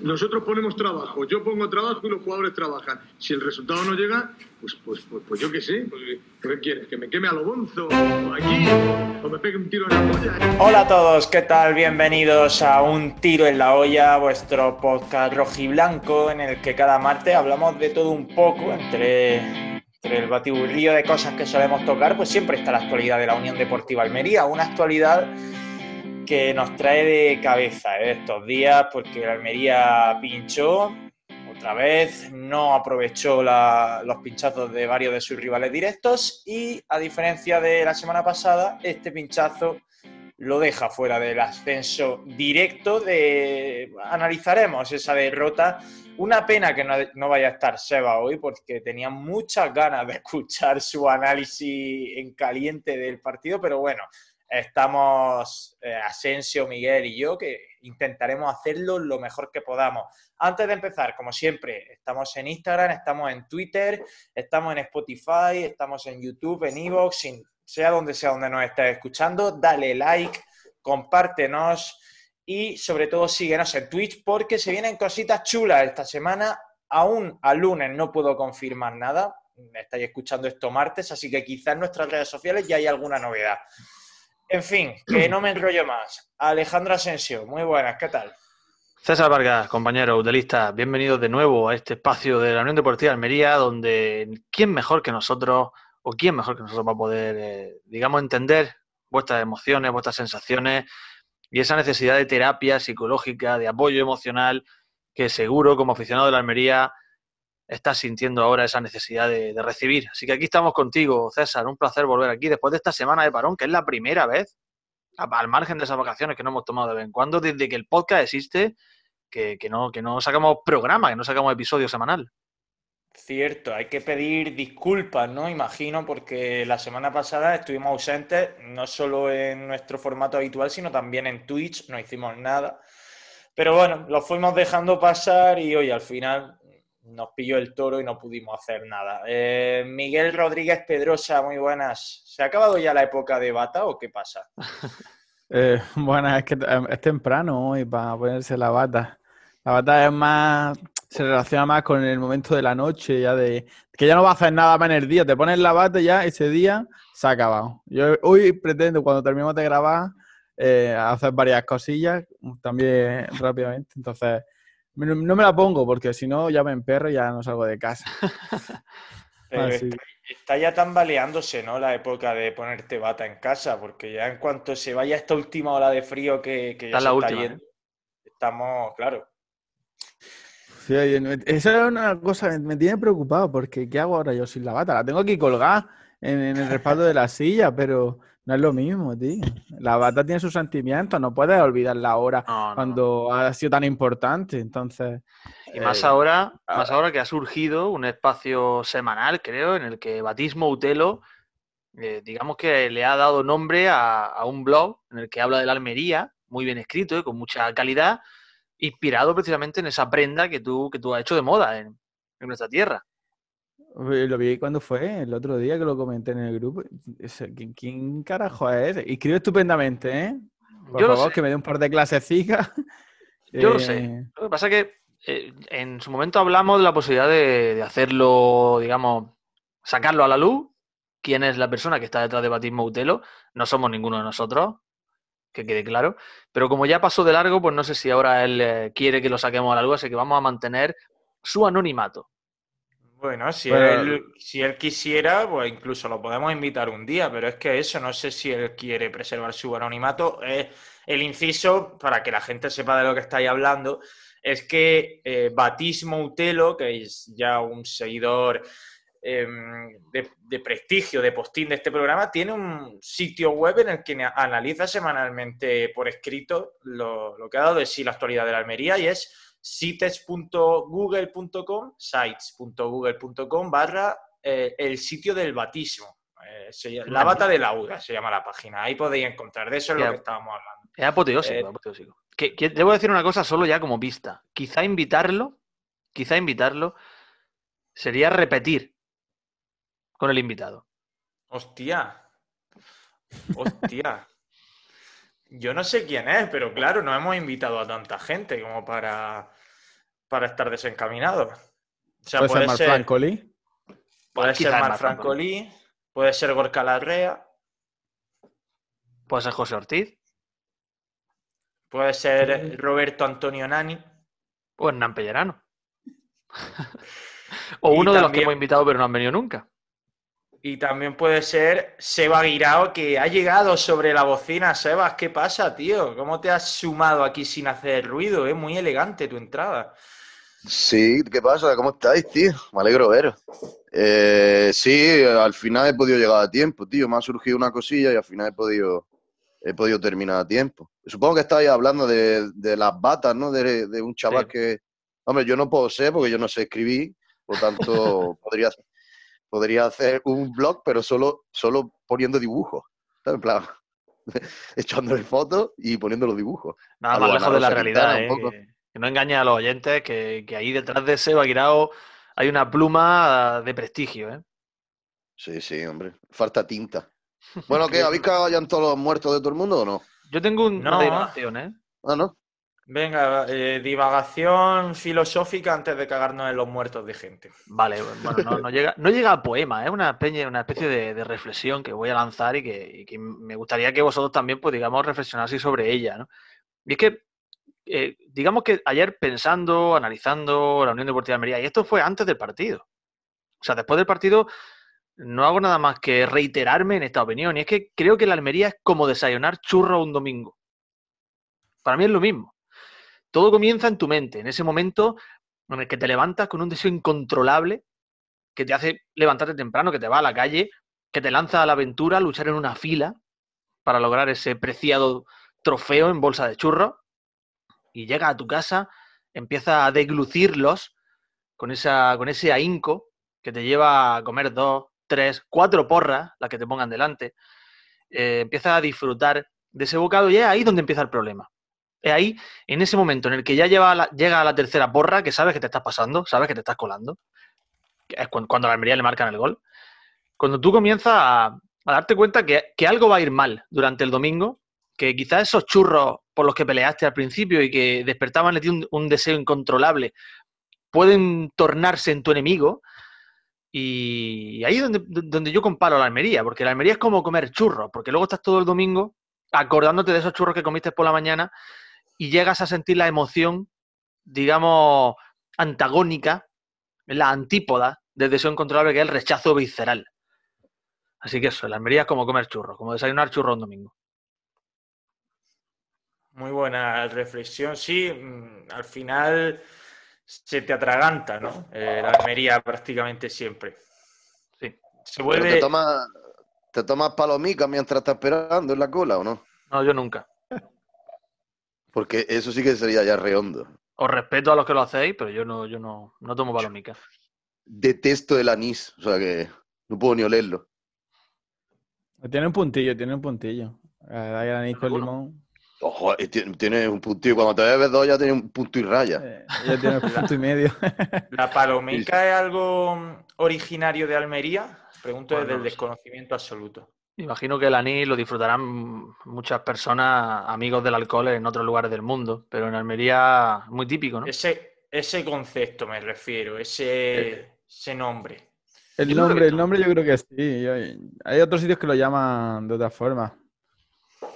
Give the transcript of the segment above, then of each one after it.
Nosotros ponemos trabajo, yo pongo trabajo y los jugadores trabajan. Si el resultado no llega, pues, pues, pues, pues yo qué sé, pues, ¿qué quieres? ¿Que me queme a lo bonzo? ¿O aquí? ¿O me pegue un tiro en la olla? Hola a todos, ¿qué tal? Bienvenidos a Un Tiro en la Olla, vuestro podcast rojiblanco en el que cada martes hablamos de todo un poco entre, entre el batiburrillo de cosas que solemos tocar, pues siempre está la actualidad de la Unión Deportiva Almería, una actualidad que nos trae de cabeza ¿eh? estos días porque la Almería pinchó otra vez, no aprovechó los pinchazos de varios de sus rivales directos y a diferencia de la semana pasada, este pinchazo lo deja fuera del ascenso directo. De... Analizaremos esa derrota. Una pena que no, no, vaya a estar Seba hoy porque tenía muchas ganas de escuchar su análisis en caliente del partido, pero bueno, Estamos eh, Asensio, Miguel y yo, que intentaremos hacerlo lo mejor que podamos. Antes de empezar, como siempre, estamos en Instagram, estamos en Twitter, estamos en Spotify, estamos en YouTube, en Evox, sea donde sea donde nos estés escuchando, dale like, compártenos y sobre todo síguenos en Twitch porque se vienen cositas chulas esta semana. Aún al lunes no puedo confirmar nada, estáis escuchando esto martes, así que quizás en nuestras redes sociales ya hay alguna novedad. En fin, que no me enrollo más. Alejandro Asensio, muy buenas, ¿qué tal? César Vargas, compañero utelista, bienvenidos de nuevo a este espacio de la Unión Deportiva Almería, donde quién mejor que nosotros, o quién mejor que nosotros va a poder, eh, digamos, entender vuestras emociones, vuestras sensaciones y esa necesidad de terapia psicológica, de apoyo emocional, que seguro como aficionado de la Almería estás sintiendo ahora esa necesidad de, recibir. Así que aquí estamos contigo, César. Un placer volver aquí después de esta semana de parón, que es la primera vez, al margen de esas vacaciones que no hemos tomado de vez en cuando, desde que el podcast existe, que, no, que no sacamos programa, que no sacamos episodio semanal. Cierto, hay que pedir disculpas, ¿no? Imagino, porque la semana pasada estuvimos ausentes, no solo en nuestro formato habitual, sino también en Twitch, no hicimos nada. Pero bueno, lo fuimos dejando pasar y hoy al final nos pilló el toro y no pudimos hacer nada. Eh, Miguel Rodríguez Pedrosa, muy buenas. ¿Se ha acabado ya la época de bata o qué pasa? eh, bueno, es que eh, es temprano hoy para ponerse la bata. La bata es más, se relaciona más con el momento de la noche, ya de que ya no va a hacer nada más en el día. Te pones la bata ya ese día se ha acabado. Yo hoy pretendo, cuando terminemos de grabar, eh, hacer varias cosillas también rápidamente. Entonces, no me la pongo porque si no ya me emperro y ya no salgo de casa. está, ya tambaleándose, ¿no? La época de ponerte bata en casa, porque ya en cuanto se vaya esta última ola de frío que, ya está la yendo, ¿eh? estamos, claro. Sí, esa es una cosa que me tiene preocupado, porque ¿qué hago ahora yo sin la bata? La tengo aquí colgada en, en el respaldo de la silla, pero no es lo mismo, tío. La bata tiene sus sentimientos, no puedes olvidar la hora cuando ha sido tan importante, entonces... Y más eh, ahora, más ahora que ha surgido un espacio semanal, creo, en el que Batismo Utelo, eh, digamos que le ha dado nombre a, un blog en el que habla de la Almería, muy bien escrito y con mucha calidad, inspirado precisamente en esa prenda que tú, que tú has hecho de moda en nuestra tierra. Lo vi cuando fue, el otro día que lo comenté en el grupo. ¿Quién, carajo es escribe estupendamente, ¿eh? Por Yo favor, que me dé un par de clases fijas. Yo lo sé. Eh, lo que pasa es que eh, en su momento hablamos de la posibilidad de, hacerlo, digamos, sacarlo a la luz. ¿Quién es la persona que está detrás de Batismo Utelo? No somos ninguno de nosotros, que quede claro. Pero como ya pasó de largo, pues no sé si ahora él eh, quiere que lo saquemos a la luz, así que vamos a mantener su anonimato. Bueno, si, él, si él quisiera, pues incluso lo podemos invitar un día, pero es que eso, no sé si él quiere preservar su anonimato. el inciso, para que la gente sepa de lo que estáis hablando, es que eh, Batismo Utelo, que es ya un seguidor em, de, prestigio, de postín de este programa, tiene un sitio web en el que analiza semanalmente por escrito lo, lo que ha dado de sí la actualidad de la Almería y es sites.google.com, sites.google.com barra eh, el sitio del batismo. Eh, la bata de la UDA se llama la página. Ahí podéis encontrar. De eso es lo que estábamos hablando. Es apoteósico, eh, apoteósico. Que, debo decir una cosa solo ya como pista. Quizá invitarlo, quizá invitarlo sería repetir con el invitado. Hostia. Hostia. Yo no sé quién es, pero claro, no hemos invitado a tanta gente como para. para estar desencaminado. O sea, Puede ser puede ser, Francoli. puede ser Mar Marc Francolí, puede ser Gorka Larrea, Puede ser José Ortiz puede ser Roberto Antonio Nani. o Hernán Pellerano. o uno de los que hemos invitado pero no han venido nunca. Y también puede ser Seba Guirao, que ha llegado sobre la bocina. Sebas, ¿qué pasa, tío? ¿Cómo te has sumado aquí sin hacer ruido? Es muy elegante tu entrada. Sí, ¿qué pasa? ¿Cómo estáis, tío? Me alegro veros. Eh, sí, al final he podido llegar a tiempo, tío. Me ha surgido una cosilla y al final he podido, he podido terminar a tiempo. Supongo que estáis hablando de, de las batas, ¿no? De, de un chaval Sí. que... Hombre, yo no puedo ser porque yo no sé escribir, por tanto podría, podría hacer un blog, pero solo, solo poniendo dibujos. ¿sabes? En plan, echándole fotos y poniendo los dibujos. Nada más lejos de la realidad, ¿eh? que, no engañe a los oyentes, que, que ahí detrás de Seba Guirao hay una pluma de prestigio, ¿eh? Sí, sí, hombre. Falta tinta. Bueno, ¿qué? ¿Habéis cagado ya en todos los muertos de todo el mundo o no? Yo tengo un- No. una ¿eh? Ah, ¿no? Venga, eh, divagación filosófica antes de cagarnos en los muertos de gente. Vale, bueno, no, llega, no llega a poema, es una especie, una especie de, reflexión que voy a lanzar y que, y que me gustaría que vosotros también, pues digamos, reflexionaseis sobre ella, ¿no? Y es que, eh, digamos que ayer pensando, analizando la Unión Deportiva de Almería, y esto fue antes del partido. O sea, después del partido no hago nada más que reiterarme en esta opinión, y es que creo que la Almería es como desayunar churro un domingo. Para mí es lo mismo. Todo comienza en tu mente, en ese momento en el que te levantas con un deseo incontrolable que te hace levantarte temprano, que te va a la calle, que te lanza a la aventura, a luchar en una fila para lograr ese preciado trofeo en bolsa de churros y llega a tu casa, empieza a deglucirlos con, esa, con ese ahínco que te lleva a comer dos, tres, cuatro porras, las que te pongan delante, eh, empieza a disfrutar de ese bocado y es ahí donde empieza el problema. Es ahí, en ese momento en el que ya llega a la tercera porra, que sabes que te estás pasando, sabes que te estás colando, es cuando, a la Almería le marcan el gol, cuando tú comienzas a, darte cuenta que, que algo va a ir mal durante el domingo, que quizás esos churros por los que peleaste al principio y que despertaban en ti un, un deseo incontrolable pueden tornarse en tu enemigo. Y ahí es donde, donde yo comparo a la Almería, porque la Almería es como comer churros, porque luego estás todo el domingo acordándote de esos churros que comiste por la mañana y llegas a sentir la emoción, digamos, antagónica, la antípoda del deseo incontrolable que es el rechazo visceral. Así que eso, la Almería es como comer churros, como desayunar churros un domingo. Muy buena reflexión. Sí, mm, al final se te atraganta, ¿no? Eh, la Almería prácticamente siempre. Sí. Se Pero vuelve... ¿Te tomas, ¿Te tomas palomicas mientras estás esperando en la cola o no? No, yo nunca. Porque eso sí que sería ya rehondo. Os respeto a los que lo hacéis, pero yo no, yo no, no tomo palomicas. Detesto el anís, o sea que no puedo ni olerlo. Tiene un puntillo, tiene un puntillo. Eh, Da el anís con limón. Ojo, ti- tiene un puntillo. Cuando te bebes dos ya tiene un punto y raya. Eh, ya tiene un punto y medio. ¿La palomica es algo originario de Almería? Pregunto Bueno, desde el desconocimiento absoluto. Imagino que el anís lo disfrutarán muchas personas, amigos del alcohol en otros lugares del mundo, pero en Almería es muy típico, ¿no? Ese, ese concepto me refiero, ese, ese nombre. El nombre, el no. nombre yo creo que sí. Hay, otros sitios que lo llaman de otra forma.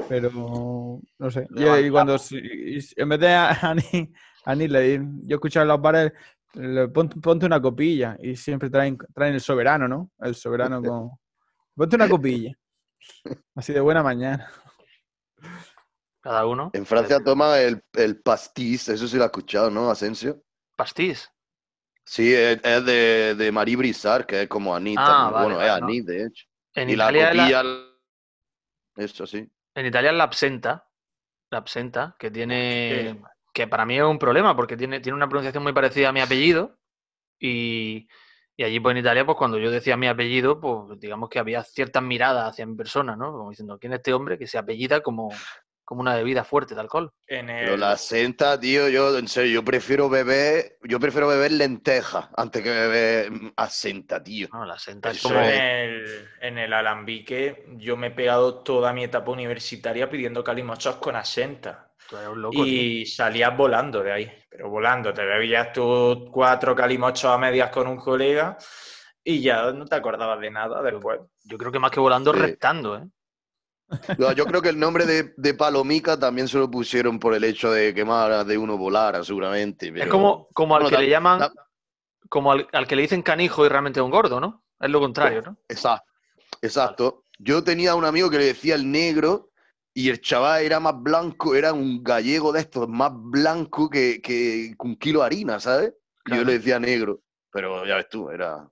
Pero no sé. Y, cuando y en vez de a- anís, anís le yo he escuchado en los bares, le pon- ponte una copilla y siempre traen, traen el soberano, ¿no? El soberano con. Ponte una copilla. Así de buena mañana. Cada uno. En Francia toma el, el pastis, eso sí lo has escuchado, ¿no, Asensio? Pastís. Sí, es, es de, de Marie Brizard, que es como anís. Ah, vale, bueno, vale, es no. anís, de hecho. En y la Italia, la- copilla... Eso sí. en Italia es la absenta. La absenta, que tiene. que para mí es un problema, porque tiene, tiene una pronunciación muy parecida a mi apellido. Y, y allí, pues en Italia, pues cuando yo decía mi apellido, pues digamos que había ciertas miradas hacia mi persona, ¿no? Como diciendo, ¿quién es este hombre que se apellida como, como una bebida fuerte de alcohol? En el, Pero la senta, tío, yo, en serio, yo prefiero beber, yo prefiero beber lenteja antes que beber mm, asenta, tío. No, la senta es como. en el, en el alambique, yo me he pegado toda mi etapa universitaria pidiendo calimochos con asenta. Tú eres un loco, tío. Y salías volando de ahí. pero volando. Te bebías tus cuatro calimochos a medias con un colega y ya no te acordabas de nada después. Yo creo que más que volando, Sí. reptando, ¿eh? No, yo creo que el nombre de, de Palomica también se lo pusieron por el hecho de que más de uno volara, seguramente. Es como, como al Bueno, que le llaman, como al, al que le dicen canijo y realmente es un gordo, ¿no? Es lo contrario, ¿no? Exacto. Exacto. Yo tenía un amigo que le decía el negro y el chaval era más blanco, era un gallego de estos, más blanco que, que un kilo de harina, ¿sabes? Y yo le decía negro, pero ya ves tú, era...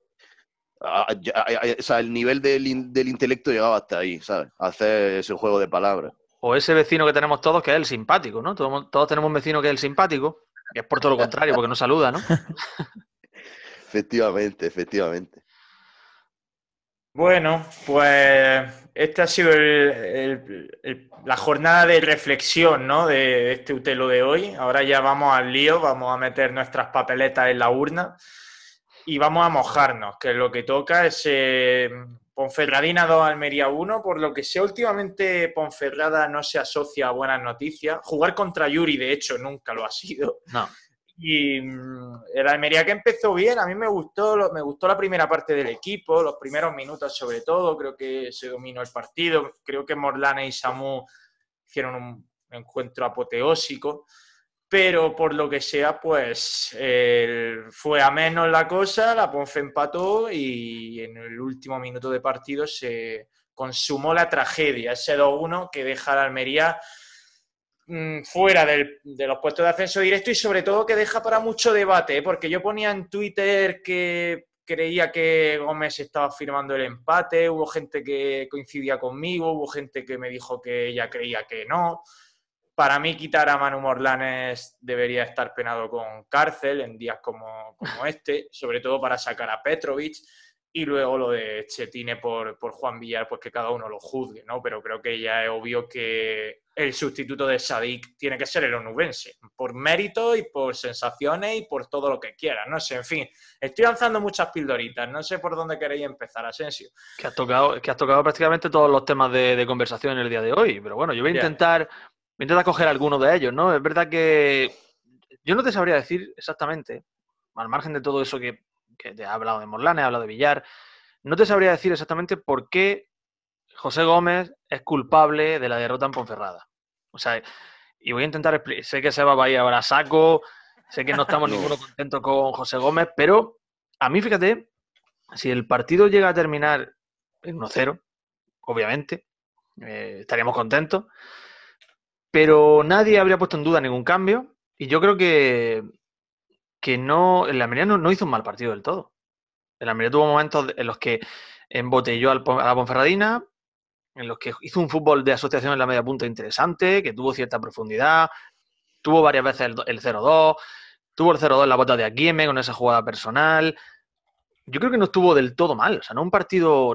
a- a- a- o sea, el nivel del, in- del intelecto llegaba hasta ahí, ¿sabes? Hacer ese juego de palabras. O ese vecino que tenemos todos que es el simpático, ¿no? Todos, todos tenemos un vecino que es el simpático, que es por todo lo contrario, porque no saluda, ¿no? Efectivamente, efectivamente. Bueno, pues esta ha sido la jornada de reflexión ¿no? de, de este Utelo de hoy. Ahora ya vamos al lío, vamos a meter nuestras papeletas en la urna y vamos a mojarnos, que lo que toca es eh, Ponferradina 2, Almería 1. Por lo que sé, últimamente Ponferrada no se asocia a buenas noticias. Jugar contra Yuri, de hecho, nunca lo ha sido. No. Y mm, el Almería que empezó bien, a mí me gustó, me gustó la primera parte del equipo, los primeros minutos sobre todo, creo que se dominó el partido, creo que Morlane y Samu hicieron un encuentro apoteósico, pero por lo que sea, pues fue a menos la cosa, la Ponfe empató y en el último minuto de partido se consumó la tragedia, ese 2-1 que deja a la Almería mm, fuera del- de los puestos de ascenso directo y sobre todo que deja para mucho debate, ¿eh? porque yo ponía en Twitter que creía que Gómez estaba firmando el empate, hubo gente que coincidía conmigo, hubo gente que me dijo que ella creía que no. Para mí quitar a Manu Morlanes debería estar penado con cárcel en días como, como este, sobre todo para sacar a Petrovic. Y luego lo de Chetine por, por Juan Villar, pues que cada uno lo juzgue, ¿no? Pero creo que ya es obvio que el sustituto de Sadik tiene que ser el onubense, por mérito y por sensaciones y por todo lo que quiera. No sé, en fin, estoy lanzando muchas pildoritas, no sé por dónde queréis empezar, Asensio. Que has tocado, que has tocado prácticamente todos los temas de, de conversación en el día de hoy. Pero bueno, yo voy a intentar, voy a intentar coger algunos de ellos, ¿no? Es verdad que yo no te sabría decir exactamente, al margen de todo eso que, que te ha hablado de Morlane, ha hablado de Villar, no te sabría decir exactamente por qué José Gómez es culpable de la derrota en Ponferrada. O sea, y voy a intentar explicar, sé que Seba va a ir ahora a saco, sé que no estamos No. ninguno contentos con José Gómez, pero a mí, fíjate, si el partido llega a terminar en 1-0, obviamente, eh, estaríamos contentos, pero nadie habría puesto en duda ningún cambio y yo creo que, que no, el Almería no, no hizo un mal partido del todo. El Almería tuvo momentos en los que embotelló al a la Ponferradina, en los que hizo un fútbol de asociación en la media punta interesante, que tuvo cierta profundidad, tuvo varias veces el, el 0-2, tuvo el 0-2 en la bota de Aguieme con esa jugada personal. Yo creo que no estuvo del todo mal, o sea, no un partido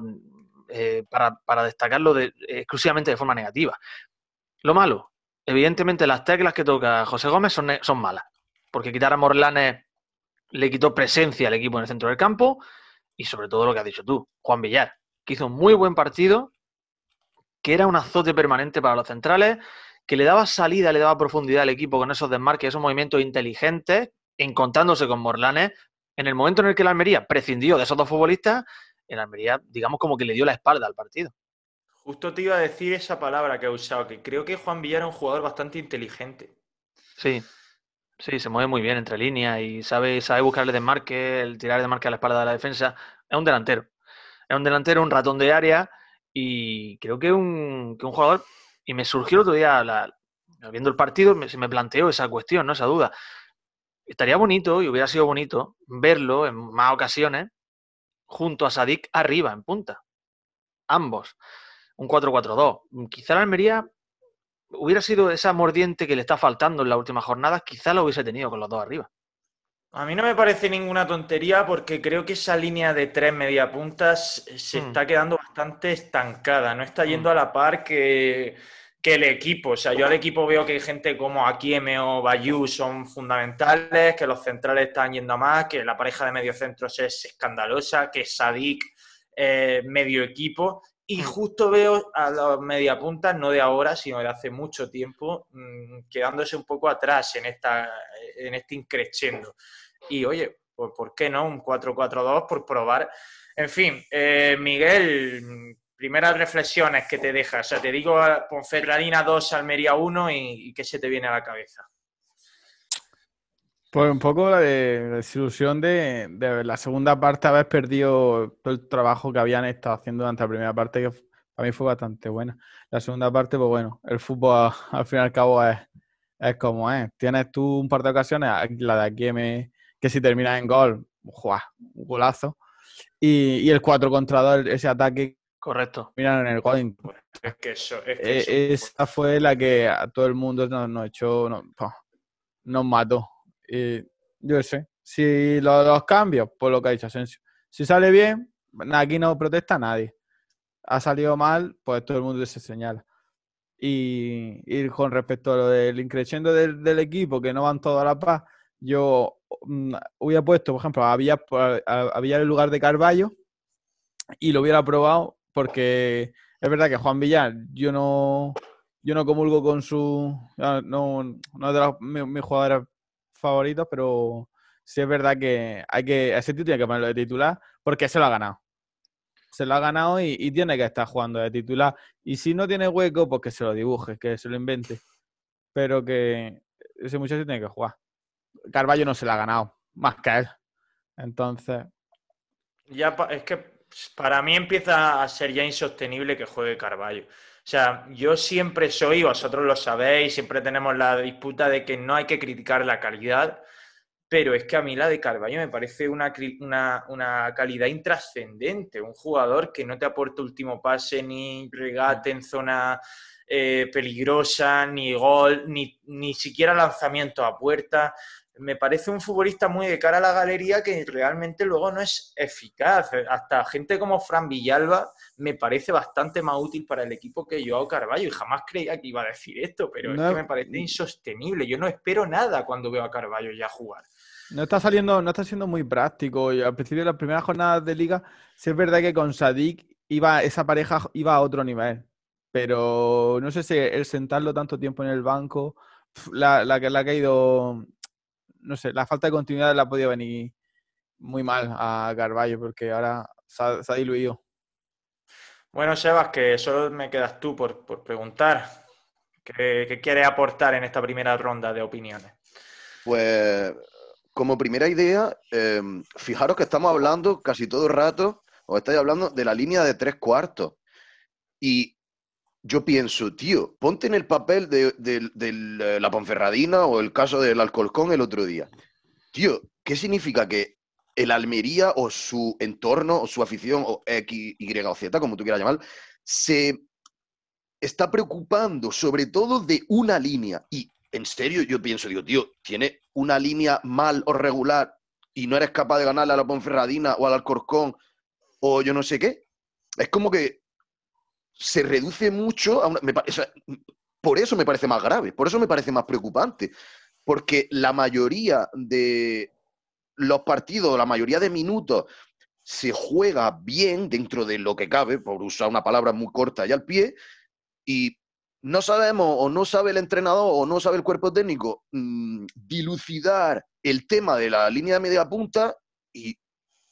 eh, para, para destacarlo de- exclusivamente de forma negativa. Lo malo, evidentemente las teclas que toca José Gómez son, son malas, porque quitar a Morlanes le quitó presencia al equipo en el centro del campo y sobre todo lo que has dicho tú, Juan Villar, que hizo un muy buen partido, que era un azote permanente para los centrales, que le daba salida, le daba profundidad al equipo con esos desmarques, esos movimientos inteligentes, encontrándose con Morlanes. En el momento en el que la Almería prescindió de esos dos futbolistas, el Almería, digamos, como que le dio la espalda al partido. Justo te iba a decir esa palabra que he usado, que creo que Juan Villar es un jugador bastante inteligente. Sí, sí, se mueve muy bien entre líneas y sabe, sabe buscar el desmarque, el tirar el desmarque a la espalda de la defensa. Es un delantero. Es un delantero, un ratón de área y creo que un, que un jugador. Y me surgió el otro día, viendo el partido, me- se me planteó esa cuestión, ¿no? esa duda. Estaría bonito y hubiera sido bonito verlo en más ocasiones junto a Sadik arriba, en punta. Ambos. Un 4-4-2. Quizá la Almería hubiera sido esa mordiente que le está faltando en las últimas jornadas, quizá lo hubiese tenido con los dos arriba. A mí no me parece ninguna tontería porque creo que esa línea de tres mediapuntas se Mm. está quedando bastante estancada, no está yendo Mm. a la par que, que el equipo. O sea, yo al equipo veo que gente como Akieme o Bayou son fundamentales, que los centrales están yendo a más, que la pareja de mediocentros es escandalosa, que Sadik eh, medio equipo y justo veo a los mediapuntas, no de ahora, sino de hace mucho tiempo, mm, quedándose un poco atrás en, esta, en este increciendo. Y oye, pues ¿por qué no? Un 4-4-2 por probar. En fin, eh, Miguel, primeras reflexiones que te dejas. O sea, te digo Ponferradina 2, Almería 1 y, ¿qué se te viene a la cabeza? Pues un poco la, de, desilusión de, la segunda parte haber perdido todo el trabajo que habían estado haciendo durante la primera parte, que para mí fue bastante buena. La segunda parte, pues bueno, el fútbol al fin y al cabo es, es como es. Tienes tú un par de ocasiones, la de aquí me, que si termina en gol, ¡juá! un golazo. Y, y el 4 contra 2, ese ataque. Correcto. Miran en el gol. Es que eso. Es que eh, esa fue la que a todo el mundo nos, nos echó, nos, nos mató. Y yo sé, si los, cambios, por lo que ha dicho Asensio, si sale bien, aquí no protesta nadie. Ha salido mal, pues todo el mundo se señala. Y, con respecto a lo del increciendo del, equipo, que no van todos a la paz, yo mm, hubiera puesto, por ejemplo, había, había el lugar de Carballo y lo hubiera probado porque es verdad que Juan Villar, yo no, yo no comulgo con su. No, no es de los, mis jugadores favoritos, pero sí es verdad que hay que, ese tío tiene que ponerlo de titular porque se lo ha ganado. Se lo ha ganado y, tiene que estar jugando de titular. Y si no tiene hueco, pues que se lo dibuje, que se lo invente. Pero que ese muchacho tiene que jugar. Carballo no se lo ha ganado, más que él. Entonces. Ya es que para mí empieza a ser ya insostenible que juegue Carballo. O sea, yo siempre soy, vosotros lo sabéis, siempre tenemos la disputa de que no hay que criticar la calidad, pero es que a mí la de Carballo me parece una, una, calidad intrascendente. Un jugador que no te aporta último pase, ni regate en zona eh, peligrosa, ni gol, ni, ni siquiera lanzamiento a puerta me parece un futbolista muy de cara a la galería que realmente luego no es eficaz. Hasta gente como Fran Villalba me parece bastante más útil para el equipo que Joao Carballo y jamás creía que iba a decir esto, pero es que me parece insostenible. Yo no espero nada cuando veo a Carballo ya jugar. No está saliendo, no está siendo muy práctico. Al principio de las primeras jornadas de liga, sí es verdad que con Sadik iba, esa pareja iba a otro nivel. Pero no sé si el sentarlo tanto tiempo en el banco, la, la, la que ha ido no sé, la falta de continuidad la ha podido venir muy mal a Carballo porque ahora se ha, diluido. Bueno, Sebas, que solo me quedas tú por, preguntar. ¿Qué, quieres aportar en esta primera ronda de opiniones? Pues, como primera idea, em, fijaros que estamos hablando casi todo el rato, os estáis hablando de la línea de tres cuartos. Y yo pienso, tío, ponte en el papel de, eh, la Ponferradina o el caso del Alcolcón el otro día. Tío, ¿qué significa que el Almería o su entorno o su afición o X, Y o Z, como tú quieras llamar, se está preocupando sobre todo de una línea? Y en serio, yo pienso, digo, tío, tiene una línea mal o regular y no eres capaz de ganarle a la Ponferradina o al Alcorcón o yo no sé qué. Es como que se reduce mucho a por eso me parece más grave, por eso me parece más preocupante, porque la mayoría de los partidos, la mayoría de minutos se juega bien dentro de lo que cabe, por usar una palabra muy corta y al pie, y no sabemos o no sabe el entrenador o no sabe el cuerpo técnico mm, dilucidar el tema de la línea de media punta y,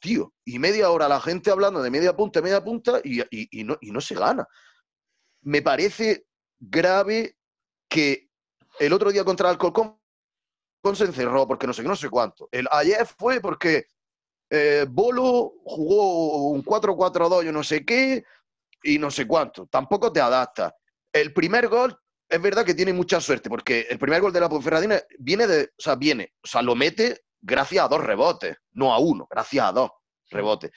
tío, y media hora la gente hablando de media punta, media punta y, no, y no se gana. Me parece grave que el otro día contra el Alcolcón se encerró porque no sé qué, no sé cuánto. El ayer fue porque eh, Bolo jugó un 4-4-2, yo no sé qué, y no sé cuánto. Tampoco te adapta. El primer gol es verdad que tiene mucha suerte, porque el primer gol de la Ponferradina viene de, o sea, viene, o sea, lo mete gracias a dos rebotes, no a uno, gracias a dos rebotes.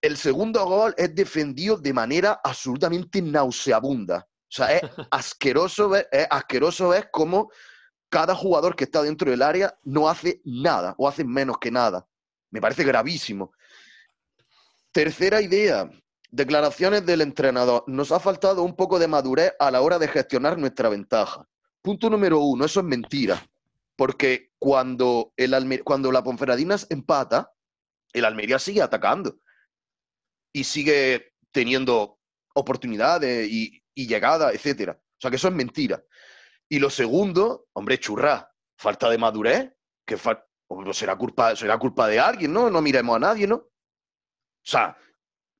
El segundo gol es defendido de manera absolutamente nauseabunda. O sea, es asqueroso ver, es asqueroso ver cómo cada jugador que está dentro del área no hace nada o hace menos que nada. Me parece gravísimo. Tercera idea, declaraciones del entrenador. Nos ha faltado un poco de madurez a la hora de gestionar nuestra ventaja. Punto número uno, eso es mentira. Porque cuando, el cuando la Ponferradina empata, el Almería sigue atacando y sigue teniendo oportunidades y, y llegadas, etcétera. O sea, que eso es mentira. Y lo segundo, hombre, churra, falta de madurez, que será culpa, será culpa de alguien, ¿no? No miremos a nadie, ¿no? O sea,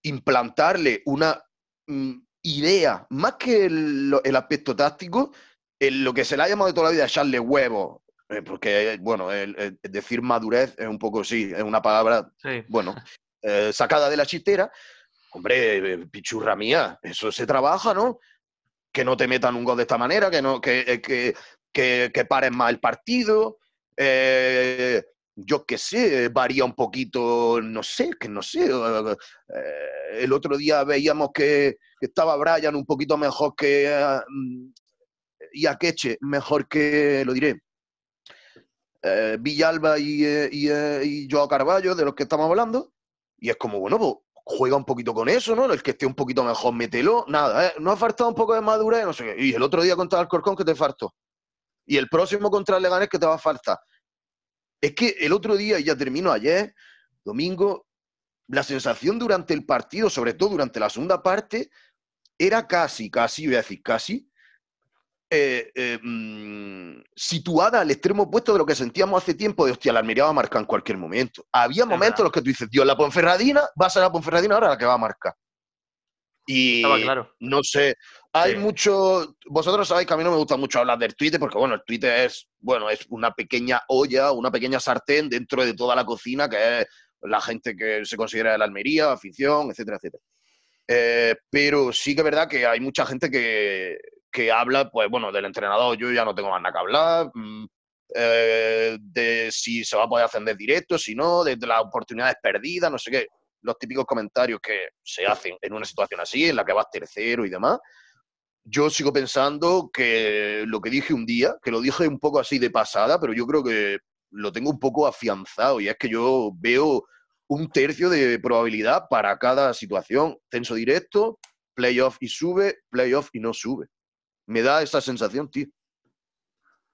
implantarle una mm, idea, más que el, el aspecto táctico, en lo que se le ha llamado de toda la vida echarle huevos, porque, bueno, el- el- el decir madurez es un poco, sí, es una palabra Sí. bueno, eh, sacada de la chistera, hombre, eh, pichurra mía, eso se trabaja, ¿no? Que no te metan un gol de esta manera, que no, que, eh, que, que, que pares más el partido. eh, yo qué sé, varía un poquito, no sé, que no sé. eh, eh, el otro día veíamos que, estaba Brian un poquito mejor que eh, mm, Iaqueche, mejor que, lo diré, eh, Villalba y, eh, y, eh, Joao Carballo, de los que estamos hablando. Y es como, bueno, pues juega un poquito con eso, ¿no? El que esté un poquito mejor, mételo. Nada, ¿eh? No ha faltado un poco de madurez, no sé. Y el otro día contra el Corcón, que te faltó? Y el próximo contra el Leganés, que te va a faltar? Es que el otro día, y ya termino ayer, domingo, la sensación durante el partido, sobre todo durante la segunda parte, era casi, casi, voy a decir casi, eh, eh, mm, situada al extremo opuesto de lo que sentíamos hace tiempo de, hostia, la Almería va a marcar en cualquier momento. Había momentos en los que tú dices, Dios, la Ponferradina va a ser la Ponferradina ahora la que va a marcar. Y Estaba claro. no sé, hay Sí. mucho, vosotros sabéis que a mí no me gusta mucho hablar del Twitter porque, bueno, el Twitter es, bueno, es una pequeña olla, una pequeña sartén dentro de toda la cocina que es la gente que se considera de la Almería, afición, etcétera, etcétera. Eh, pero sí que es verdad que hay mucha gente que, que habla, pues bueno, del entrenador yo ya no tengo más nada que hablar, mm, eh, de si se va a poder ascender directo, si no, de, de las oportunidades perdidas, no sé qué, los típicos comentarios que se hacen en una situación así, en la que vas tercero y demás. Yo sigo pensando que lo que dije un día, que lo dije un poco así de pasada, pero yo creo que lo tengo un poco afianzado y es que yo veo un tercio de probabilidad para cada situación. Censo directo, playoff y sube, playoff y no sube. Me da esa sensación, tío.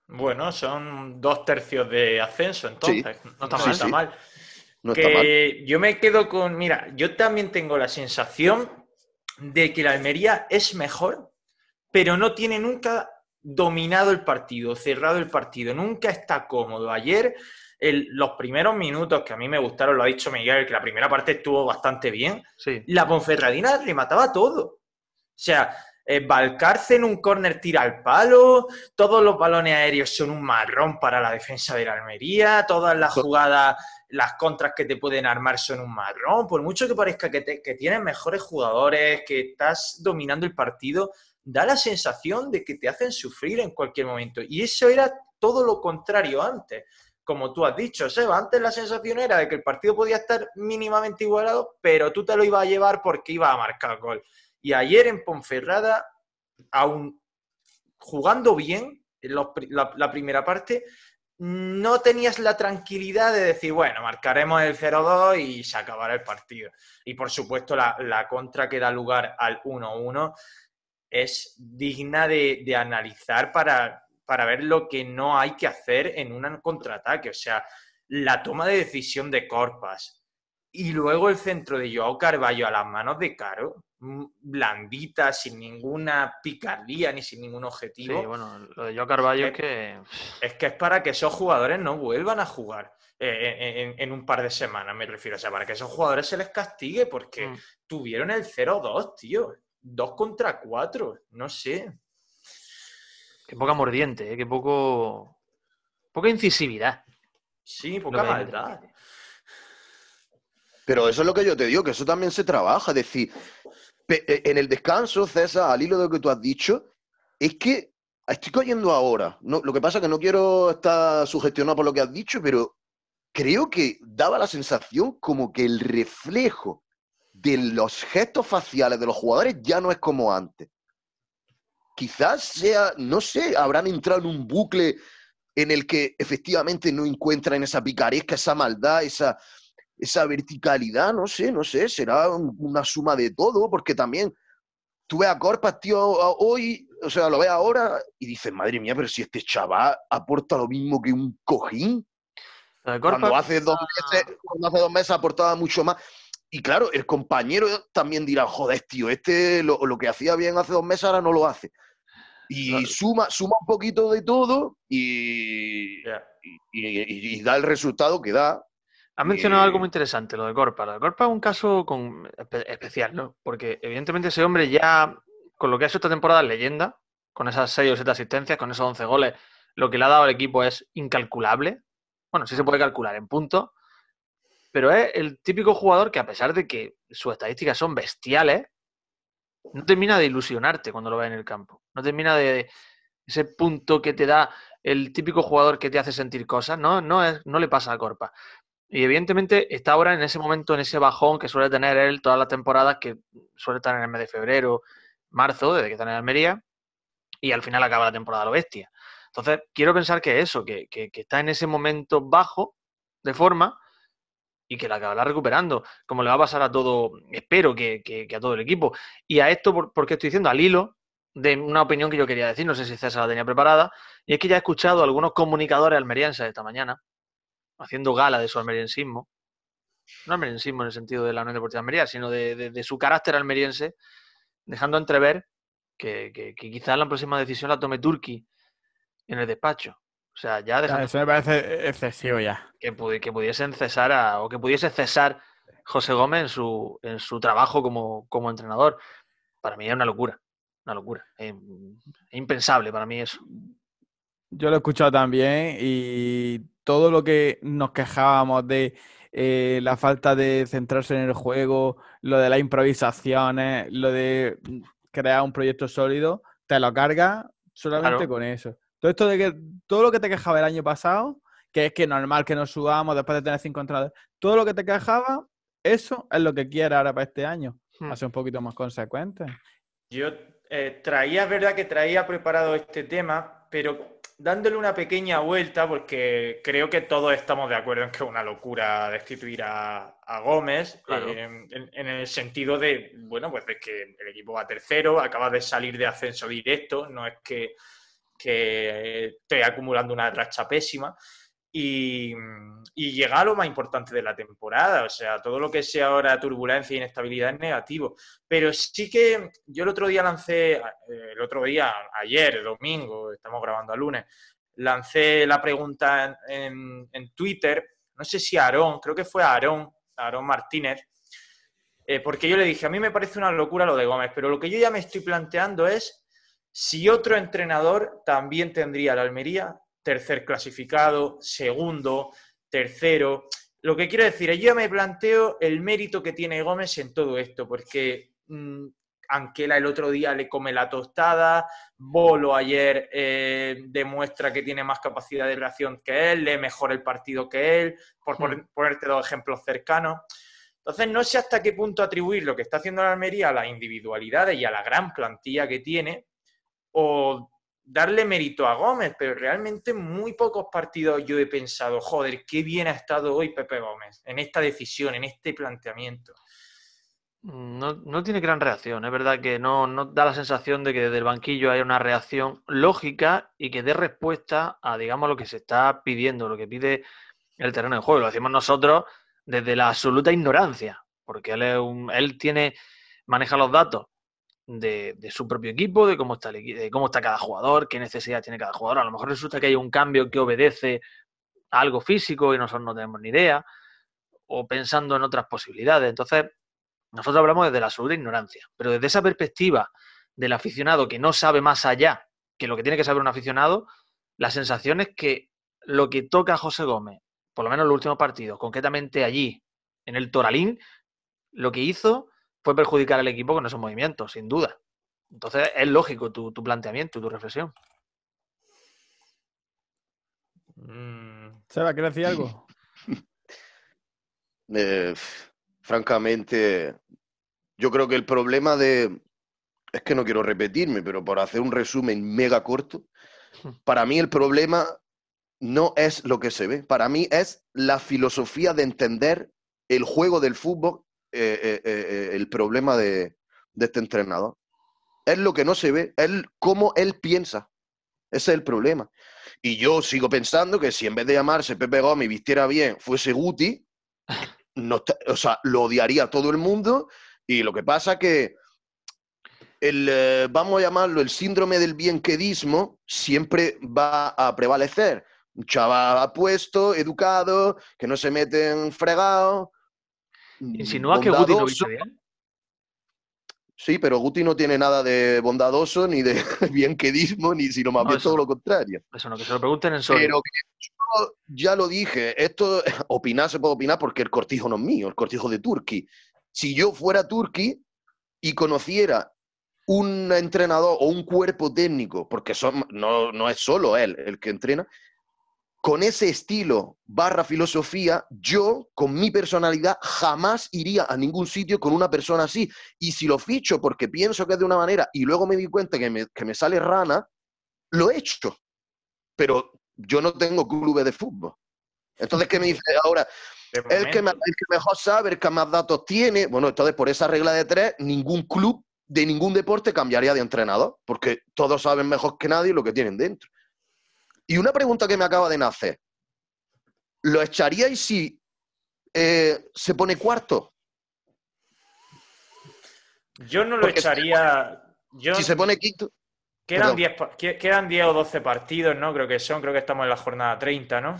Bueno, son dos tercios de ascenso, entonces. No está mal. está sí. mal. No que está mal. yo me quedo con. Mira, yo también tengo la sensación de que la Almería es mejor, pero no tiene nunca dominado el partido, cerrado el partido, nunca está cómodo. Ayer, el- los primeros minutos que a mí me gustaron, lo ha dicho Miguel, que la primera parte estuvo bastante bien, Sí. la Ponferradina remataba todo. O sea, eh, Valcarce en un córner tira al palo, todos los balones aéreos son un marrón para la defensa de la Almería, todas las Jo- jugadas, las contras que te pueden armar son un marrón. Por mucho que parezca que, te- que tienes mejores jugadores, que estás dominando el partido, da la sensación de que te hacen sufrir en cualquier momento. Y eso era todo lo contrario antes. Como tú has dicho, Seba, antes la sensación era de que el partido podía estar mínimamente igualado, pero tú te lo ibas a llevar porque ibas a marcar gol. Y ayer en Ponferrada, aún jugando bien en la primera parte, no tenías la tranquilidad de decir, bueno, marcaremos el 0-2 y se acabará el partido. Y por supuesto, la, la contra que da lugar al 1-1 es digna de, de analizar para, para ver lo que no hay que hacer en un contraataque. O sea, la toma de decisión de Corpas y luego el centro de Joao Carballo a las manos de Caro, mm, blandita, sin ninguna picardía ni sin ningún Sí, objetivo. bueno, lo de Joao Carballo Eh, es que. Es que es para que esos jugadores no vuelvan a jugar eh, en, en- en un par de semanas, me refiero. O sea, para que esos jugadores se les castigue porque Mm. tuvieron el 0-2, tío. 2 contra 4, no sé. Que poca mordiente, ¿eh? que poco. Poca incisividad. Sí, poca hay maldad. Pero eso es lo que yo te digo, que eso también se trabaja. Es decir, eh, en el descanso, César, al hilo de lo que tú has dicho, es que estoy cayendo ahora. No, lo que pasa es que no quiero estar sugestionado por lo que has dicho, pero creo que daba la sensación como que el reflejo de los gestos faciales de los jugadores ya no es como antes. Quizás sea, no sé, habrán entrado en un bucle en el que efectivamente no encuentran esa picaresca, esa maldad, esa, esa verticalidad, no sé, no sé, será un- una suma de todo, porque también tú ves a Corpas, tío, hoy, o sea, lo ves ahora y dices, madre mía, pero si este chaval aporta lo mismo que un cojín, cuando hace dos meses, cuando hace dos meses aportaba mucho más. y claro, el compañero también dirá, joder, tío, este lo, lo que hacía bien hace dos meses ahora no lo hace. Y Claro. suma, suma un poquito de todo y, Ya. y- y- y da el resultado que da. Has mencionado algo Y- muy interesante, lo de Corpa. Lo de Corpa es un caso con- espe- especial, ¿no? Porque evidentemente ese hombre ya, con lo que ha hecho esta temporada, es leyenda, con esas 6 o 7 asistencias, con esos 11 goles, lo que le ha dado al equipo es incalculable. Bueno, sí se puede calcular en puntos, pero es el típico jugador que a pesar de que sus estadísticas son bestiales, no termina de ilusionarte cuando lo ves en el campo. No termina de ese punto que te da el típico jugador que te hace sentir cosas, no, no, es, no le pasa a Corpa. Y evidentemente está ahora en ese momento, en ese bajón que suele tener él todas las temporadas, que suele estar en el mes de febrero, marzo, desde que está en Almería, y al final acaba la temporada lo bestia. Entonces, quiero pensar que eso, que, que- que está en ese momento bajo de forma y que la acabará recuperando, como le va a pasar a todo, espero que, que- a todo el equipo. Y a esto, ¿por, por qué estoy diciendo? Al hilo de una opinión que yo quería decir, no sé si César la tenía preparada, y es que ya he escuchado a algunos comunicadores almerienses esta mañana, haciendo gala de su almeriensismo, no almeriensismo en el sentido de la Unión Deportiva de Almería, sino de, de- de su carácter almeriense, dejando entrever que, que, que quizás la próxima decisión la tome Turki en el despacho. O sea, ya dejando Eso me parece excesivo ya. que, pudi- que pudiesen cesar a- o que pudiese cesar José Gómez en su, en su trabajo como, como entrenador. Para mí es una locura, una locura. Es, es impensable para mí eso. Yo lo he escuchado también y todo lo que nos quejábamos de eh, la falta de centrarse en el juego, lo de las improvisaciones, lo de mm, crear un proyecto sólido, te lo cargas solamente Claro. con eso. Todo esto de que todo lo que te quejaba el año pasado, que es que normal que nos subamos después de tener cinco entradas, todo lo que te quejaba, eso es lo que quiere ahora para este año. Hmm. Hacer un poquito más consecuente. Yo eh, traía, es verdad que traía preparado este tema, pero dándole una pequeña vuelta, porque creo que todos estamos de acuerdo en que es una locura destituir a, a Gómez, Claro. eh, en, en el sentido de, bueno, pues de que el equipo va tercero, acaba de salir de ascenso directo, no es que, que esté acumulando una racha pésima. Y, llega a lo más importante de la temporada, o sea, todo lo que sea ahora turbulencia e inestabilidad es negativo. Pero sí que yo el otro día lancé, eh, el otro día, ayer, domingo, estamos grabando a lunes, lancé la pregunta en, Twitter, no sé si Aarón, creo que fue a Aarón, Aarón Martínez, eh, porque yo le dije, a mí me parece una locura lo de Gómez, pero lo que yo ya me estoy planteando es si otro entrenador también tendría la Almería, tercer clasificado, segundo, tercero. Lo que quiero decir es, yo me planteo el mérito que tiene Gómez en todo esto, porque mm, Anquela el otro día le come la tostada, Bolo ayer eh, demuestra que tiene más capacidad de reacción que él, lee mejor el partido que él, por poner- ponerte dos ejemplos cercanos. Entonces, no sé hasta qué punto atribuir lo que está haciendo la Almería a las individualidades y a la gran plantilla que tiene, o darle mérito a Gómez, pero realmente en muy pocos partidos yo he pensado, joder, qué bien ha estado hoy Pepe Gómez en esta decisión, en este planteamiento. No, no tiene gran reacción. Es verdad que no, no da la sensación de que desde el banquillo hay una reacción lógica y que dé respuesta a, digamos, lo que se está pidiendo, lo que pide el terreno de juego. Lo decimos nosotros desde la absoluta ignorancia, porque él, es un- él tiene, maneja los datos de, su propio equipo, de cómo, está el de cómo está cada jugador, qué necesidad tiene cada jugador. A lo mejor resulta que hay un cambio que obedece a algo físico y nosotros no tenemos ni idea, o pensando en otras posibilidades. Entonces, nosotros hablamos desde la absoluta ignorancia, pero desde esa perspectiva del aficionado que no sabe más allá que lo que tiene que saber un aficionado, la sensación es que lo que toca a José Gómez, por lo menos en los últimos partidos, concretamente allí, en el Toralín, lo que hizo fue perjudicar al equipo con esos movimientos, sin duda. Entonces es lógico tu, tu planteamiento, tu reflexión. Mm, Seba, ¿quieres decir algo? Eh, francamente, yo creo que el problema de... Es que no quiero repetirme, pero por hacer un resumen mega corto, para mí el problema no es lo que se ve, para mí es la filosofía de entender el juego del fútbol, eh, eh, eh, el problema de, este entrenador. Es lo que no se ve, es cómo él piensa. Ese es el problema. Y yo sigo pensando que si en vez de llamarse Pepe Gómez vistiera bien, fuese Guti, no o sea, lo odiaría todo el mundo y lo que pasa que el, vamos a llamarlo, el síndrome del bienquedismo siempre va a prevalecer. Un chaval apuesto, educado, que no se mete en fregado. ¿Insinúas que Guti no viste bien? Sí, pero Guti no tiene nada de bondadoso, ni de bienquedismo, ni sino más No, bien eso todo lo contrario. Eso no, que se lo pregunten en serio. Pero que yo ya lo dije, esto opinar se puede opinar porque el cortijo no es mío, el cortijo de Turki. Si yo fuera Turki y conociera un entrenador o un cuerpo técnico, porque son, no, no es solo él el que entrena, con ese estilo barra filosofía, yo con mi personalidad jamás iría a ningún sitio con una persona así. Y si lo ficho porque pienso que es de una manera y luego me di cuenta que me, que me sale rana, lo he hecho. Pero yo no tengo clubes de fútbol. Entonces, ¿qué me dice ahora? El que, me- el que mejor sabe, el que más datos tiene. Bueno, entonces por esa regla de tres, ningún club de ningún deporte cambiaría de entrenador, porque todos saben mejor que nadie lo que tienen dentro. Y una pregunta que me acaba de nacer. ¿Lo echaríais si eh, se pone cuarto? Yo no lo Porque- echaría. Yo, Si se pone quinto. quedan, perdón. 10, pa- que- quedan 10 o 12 partidos, ¿no? Creo que son, creo que estamos en la jornada 30, ¿no?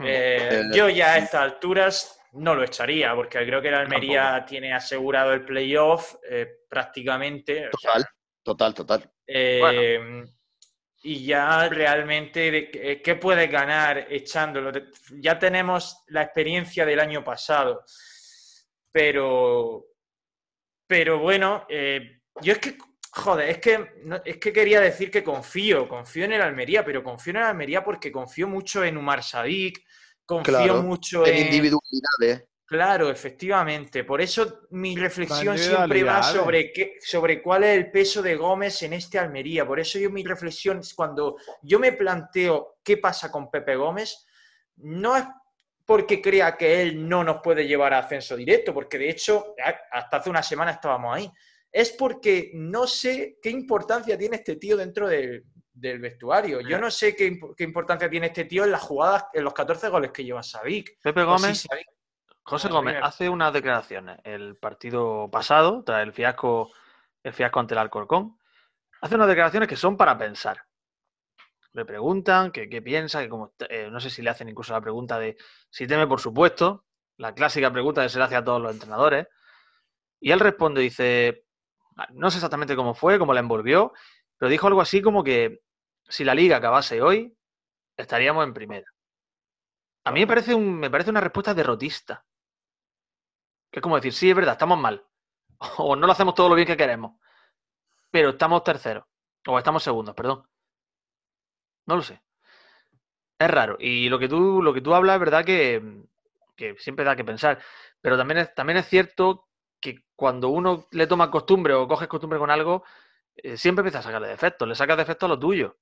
Eh, Eh, yo ya a estas alturas no lo echaría, porque creo que el Almería tiene asegurado el playoff eh, prácticamente. o sea, Total, total, total. Eh, Y ya realmente, de qué- ¿qué puedes ganar echándolo? Ya tenemos la experiencia del año pasado, pero, pero bueno, eh, yo es que, joder, es que, no- es que quería decir que confío, confío en el Almería, pero confío en el Almería porque confío mucho en Umar Sadik, confío Claro, mucho En en... individualidades. Claro, efectivamente. Por eso mi reflexión siempre va sobre, qué, sobre cuál es el peso de Gómez en este Almería. Por eso yo mi reflexión es cuando yo me planteo qué pasa con Pepe Gómez, no es porque crea que él no nos puede llevar a ascenso directo, porque de hecho a- hasta hace una semana estábamos ahí. Es porque no sé qué importancia tiene este tío dentro del, del vestuario. Yo no sé qué, imp- qué importancia tiene este tío en las jugadas, en los 14 goles que lleva Sadik. Pepe Gómez, José Gómez hace unas declaraciones el partido pasado, tras el fiasco, el fiasco ante el Alcorcón. Hace unas declaraciones que son para pensar. Le preguntan que qué piensa, que como, eh, no sé si le hacen incluso la pregunta de si teme, por supuesto, la clásica pregunta que se le hace a todos los entrenadores. Y él responde, dice, "Ah, no sé exactamente cómo fue, cómo la envolvió, pero dijo algo así como que si la liga acabase hoy, estaríamos en primera. A mí me parece, un, me parece una respuesta derrotista. Que es como decir, sí, es verdad, estamos mal. O no lo hacemos todo lo bien que queremos. Pero estamos terceros. O estamos segundos, perdón. No lo sé. Es raro. Y lo que tú, lo que tú hablas es verdad que, que siempre da que pensar. Pero también es, también es cierto que cuando uno le toma costumbre o coges costumbre con algo, eh, siempre empieza a sacarle defectos. Le sacas defectos a lo tuyo.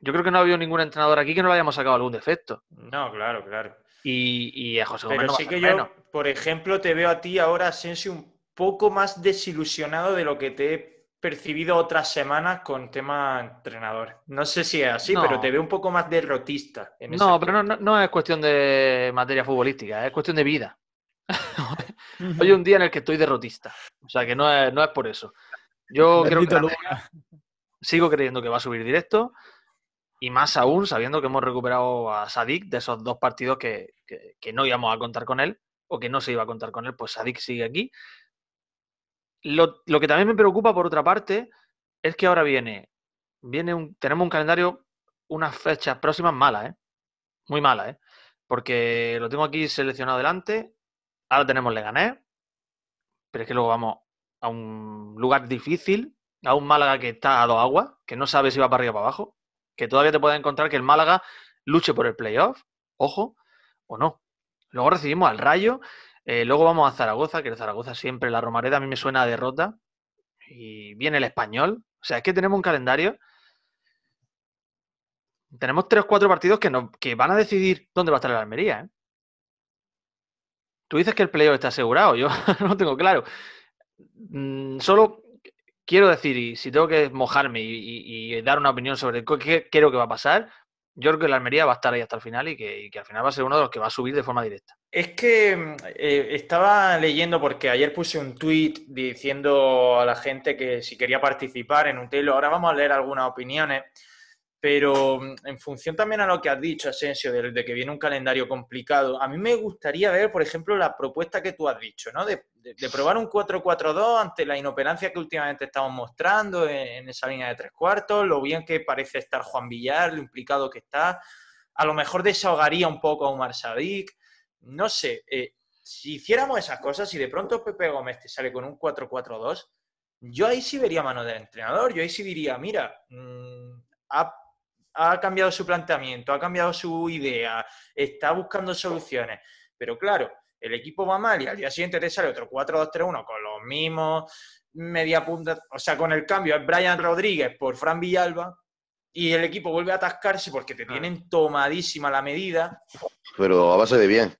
Yo creo que no ha habido ningún entrenador aquí que no le hayamos sacado algún defecto. No, claro, claro. Y, y a José Gómez Pero no sí que yo, menos. por ejemplo, te veo a ti ahora, Asensio, un poco más desilusionado de lo que te he percibido otras semanas con tema entrenador. No sé si es así, No. pero te veo un poco más derrotista. En ese No, pero no, no, no es cuestión de materia futbolística, es cuestión de vida. Hoy un día en el que estoy derrotista. O sea que no es, no es por eso. Yo creo que sigo creyendo que va a subir directo. Y más aún sabiendo que hemos recuperado a Sadik de esos dos partidos que, que- no íbamos a contar con él, o que no se iba a contar con él, pues Sadik sigue aquí. Lo, lo que también me preocupa, por otra parte, es que ahora viene, viene un, tenemos un calendario, unas fechas próximas malas, ¿eh? Muy malas, ¿eh? Porque lo tengo aquí seleccionado delante. Ahora tenemos Leganés, pero es que luego vamos a un lugar difícil, a un Málaga que está a dos aguas, que no sabe si va para arriba o para abajo, que todavía te puede encontrar que el Málaga luche por el playoff, ojo, o no. Luego recibimos al Rayo, eh, luego vamos a Zaragoza, que el Zaragoza siempre, la Romareda a mí me suena a derrota, y viene el Español. O sea, es que tenemos un calendario. Tenemos tres o cuatro partidos que, nos, que van a decidir dónde va a estar el Almería. ¿eh? Tú dices que el playoff está asegurado, yo no tengo claro. Mm, solo quiero decir, y si tengo que mojarme y, dar una opinión sobre qué creo que va a pasar, yo creo que la Almería va a estar ahí hasta el final y que, y que al final va a ser uno de los que va a subir de forma directa. Es que mm, eh, estaba leyendo porque ayer puse un tweet diciendo a la gente que si quería participar en un telo, ahora vamos a leer algunas opiniones, pero mm, en función también a lo que has dicho, Asensio, de, que viene un calendario complicado, a mí me gustaría ver, por ejemplo, la propuesta que tú has dicho, ¿no? De, probar un 4-4-2 ante la inoperancia que últimamente estamos mostrando en, esa línea de tres cuartos, lo bien que parece estar Juan Villar, lo implicado que está, a lo mejor desahogaría un poco a Omar Sadik, no sé, eh, si hiciéramos esas cosas y de pronto Pepe Gómez te sale con un 4-4-2, yo ahí sí vería mano del entrenador, yo ahí sí diría, mira, mm, ha, ha cambiado su planteamiento, ha cambiado su idea, está buscando soluciones, pero claro, el equipo va mal y al día siguiente te sale otro 4-2-3-1 con los mismos media punta, o sea, con el cambio es Brian Rodríguez por Fran Villalba y el equipo vuelve a atascarse porque te tienen tomadísima la medida. Pero a base de bien.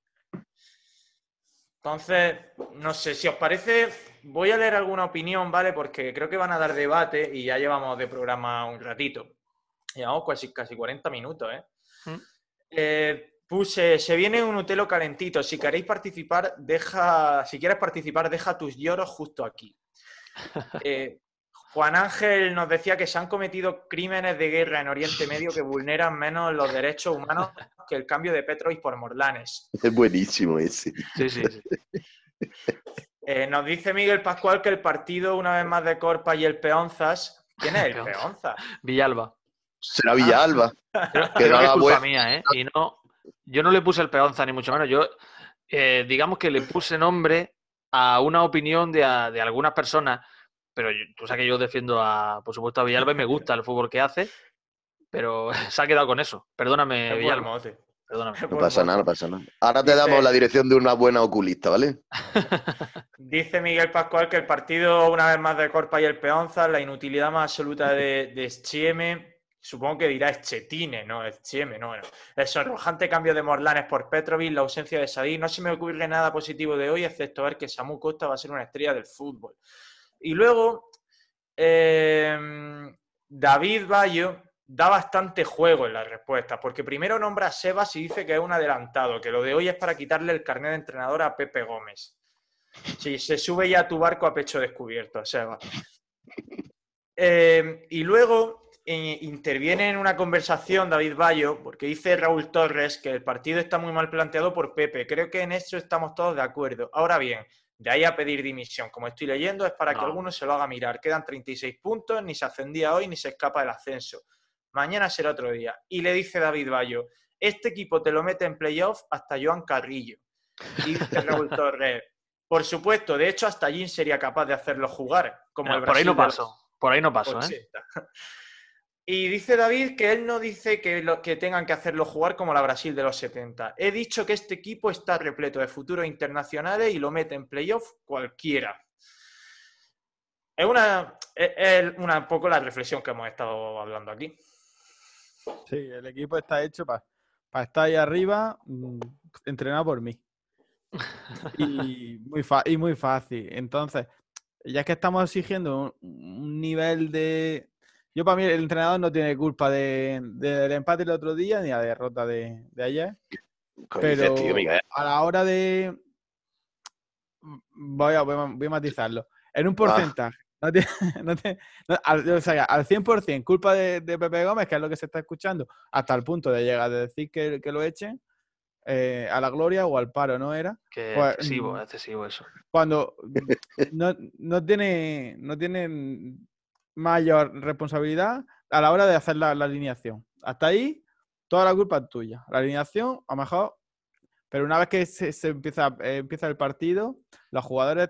Entonces, no sé, si os parece, voy a leer alguna opinión, ¿vale? Porque creo que van a dar debate y ya llevamos de programa un ratito. Llevamos casi, casi 40 minutos, ¿eh? Mm. Eh, puse, se viene un Utelo calentito. Si queréis participar, deja, si quieres participar, deja tus lloros justo aquí. Eh, Juan Ángel nos decía que se han cometido crímenes de guerra en Oriente Medio que vulneran menos los derechos humanos que el cambio de Petrois por Morlanes. Es buenísimo ese. Sí, sí, sí. Eh, nos dice Miguel Pascual que el partido, una vez más, de Corpa y el Peonzas. ¿Quién es el Peonzas. Peonzas? Villalba. Será Villalba. Creo, Que que la es culpa mía, ¿eh? Y no, yo no le puse el peonza, ni mucho menos. Yo, eh, digamos que le puse nombre a una opinión de, a- de algunas personas, pero yo- tú sabes que yo defiendo, a, por supuesto, a Villalba y me gusta el fútbol que hace, pero se ha quedado con eso. Perdóname, Es Villalba, perdóname. No pasa nada, no pasa nada. Ahora te Dice- damos la dirección de una buena oculista, ¿vale? Dice Miguel Pascual que el partido, una vez más, de Corpa y el Peonzas, la inutilidad más absoluta de, de Schieme, supongo que dirá Schetine, no Schieme, no. bueno. El sonrojante cambio de Morlanes por Petrovic, la ausencia de Sadí. No se me ocurre nada positivo de hoy, excepto ver que Samu Costa va a ser una estrella del fútbol. Y luego, eh, David Bayo da bastante juego en las respuestas, porque primero nombra a Sebas y dice que es un adelantado, que lo de hoy es para quitarle el carnet de entrenador a Pepe Gómez. Sí, se sube ya a tu barco a pecho descubierto, Sebas. Eh, y luego interviene en una conversación David Bayo, porque dice Raúl Torres que el partido está muy mal planteado por Pepe. Creo que en eso estamos todos de acuerdo. Ahora bien, de ahí a pedir dimisión, como estoy leyendo, es para que No. alguno se lo haga mirar. Quedan 36 puntos, ni se ascendía hoy, ni se escapa del ascenso. Mañana será otro día. Y le dice David Bayo, este equipo te lo mete en playoff hasta Joan Carrillo. Y dice Raúl Torres, por supuesto, de hecho hasta Jim sería capaz de hacerlo jugar. Como el por ahí Brasil no paso, por ahí no paso, ¿eh? 80. Y dice David que él no dice que, tengan que hacerlo jugar como la Brasil de los 70. He dicho que este equipo está repleto de futuros internacionales y lo mete en playoff cualquiera. Es una, es, poco la reflexión que hemos estado hablando aquí. Sí, el equipo está hecho para estar ahí arriba, mm, entrenado por mí. Y muy, fácil. Entonces, ya que estamos exigiendo un nivel de... Yo para mí el entrenador no tiene culpa de- del empate el otro día ni la derrota de, de ayer. ¿Qué Pero tío, Miguel? a la hora de... Voy a, voy a- voy a matizarlo. En un porcentaje. No tiene- no tiene- no, al, o sea, al 100% culpa de, de Pepe Gómez, que es lo que se está escuchando, hasta el punto de llegar a decir que, que lo echen eh, a la gloria o al paro, ¿no era? Que Pues, excesivo, mm, excesivo eso. Cuando no, no tiene no tienen mayor responsabilidad a la hora de hacer la, la alineación. Hasta ahí, toda la culpa es tuya. La alineación, a lo mejor, pero una vez que se, empieza, eh, empieza el partido, los jugadores,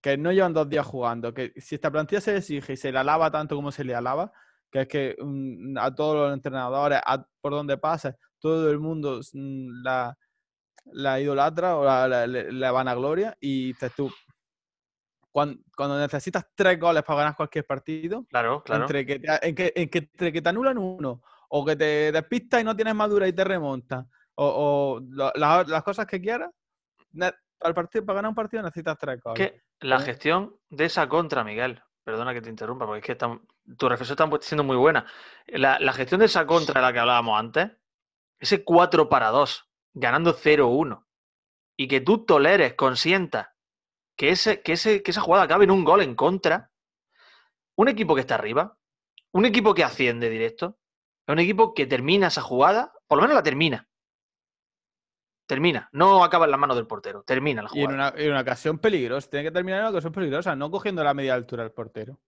que no llevan dos días jugando, que si esta plantilla se exige y se le alaba tanto como se le alaba, que es que mm, a todos los entrenadores, a- por donde pase, todo el mundo mm, la, la idolatra o la, la, la- la vanagloria y dices tú, cuando, cuando necesitas tres goles para ganar cualquier partido, Claro, claro. entre, que te, en que, en que, entre que te anulan uno, o que te despistas y no tienes madura y te remontas, o, o lo- la- las cosas que quieras, al partido, para ganar un partido necesitas tres goles. que la gestión de esa contra, Miguel. perdona que te interrumpa, porque es que están- tu reflexión está siendo muy buena. La, la gestión de esa contra de la que hablábamos antes, ese 4 para 2, ganando 0-1, y que tú toleres, consientas que, ese, que, ese, que esa jugada acabe en un gol en contra, un equipo que está arriba, un equipo que asciende directo, es un equipo que termina esa jugada, por lo menos la termina. Termina, no acaba en las manos del portero, termina la Y en jugada. una, en una ocasión peligrosa. Tiene que terminar en una ocasión peligrosa, no cogiendo la media altura del portero.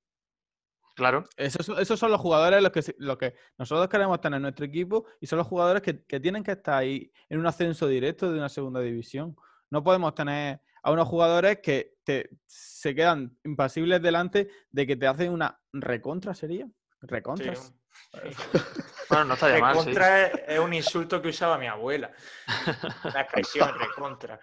Claro, Esos, son- esos son los jugadores los que, los que nosotros queremos tener en nuestro equipo y son los jugadores que, que tienen que estar ahí en un ascenso directo de una segunda división. No podemos tener a unos jugadores que te, se quedan impasibles delante de que te hacen una recontra, ¿sería? Recontras. bueno, no está de mal. Recontra es, es un insulto que usaba mi abuela. La expresión recontra.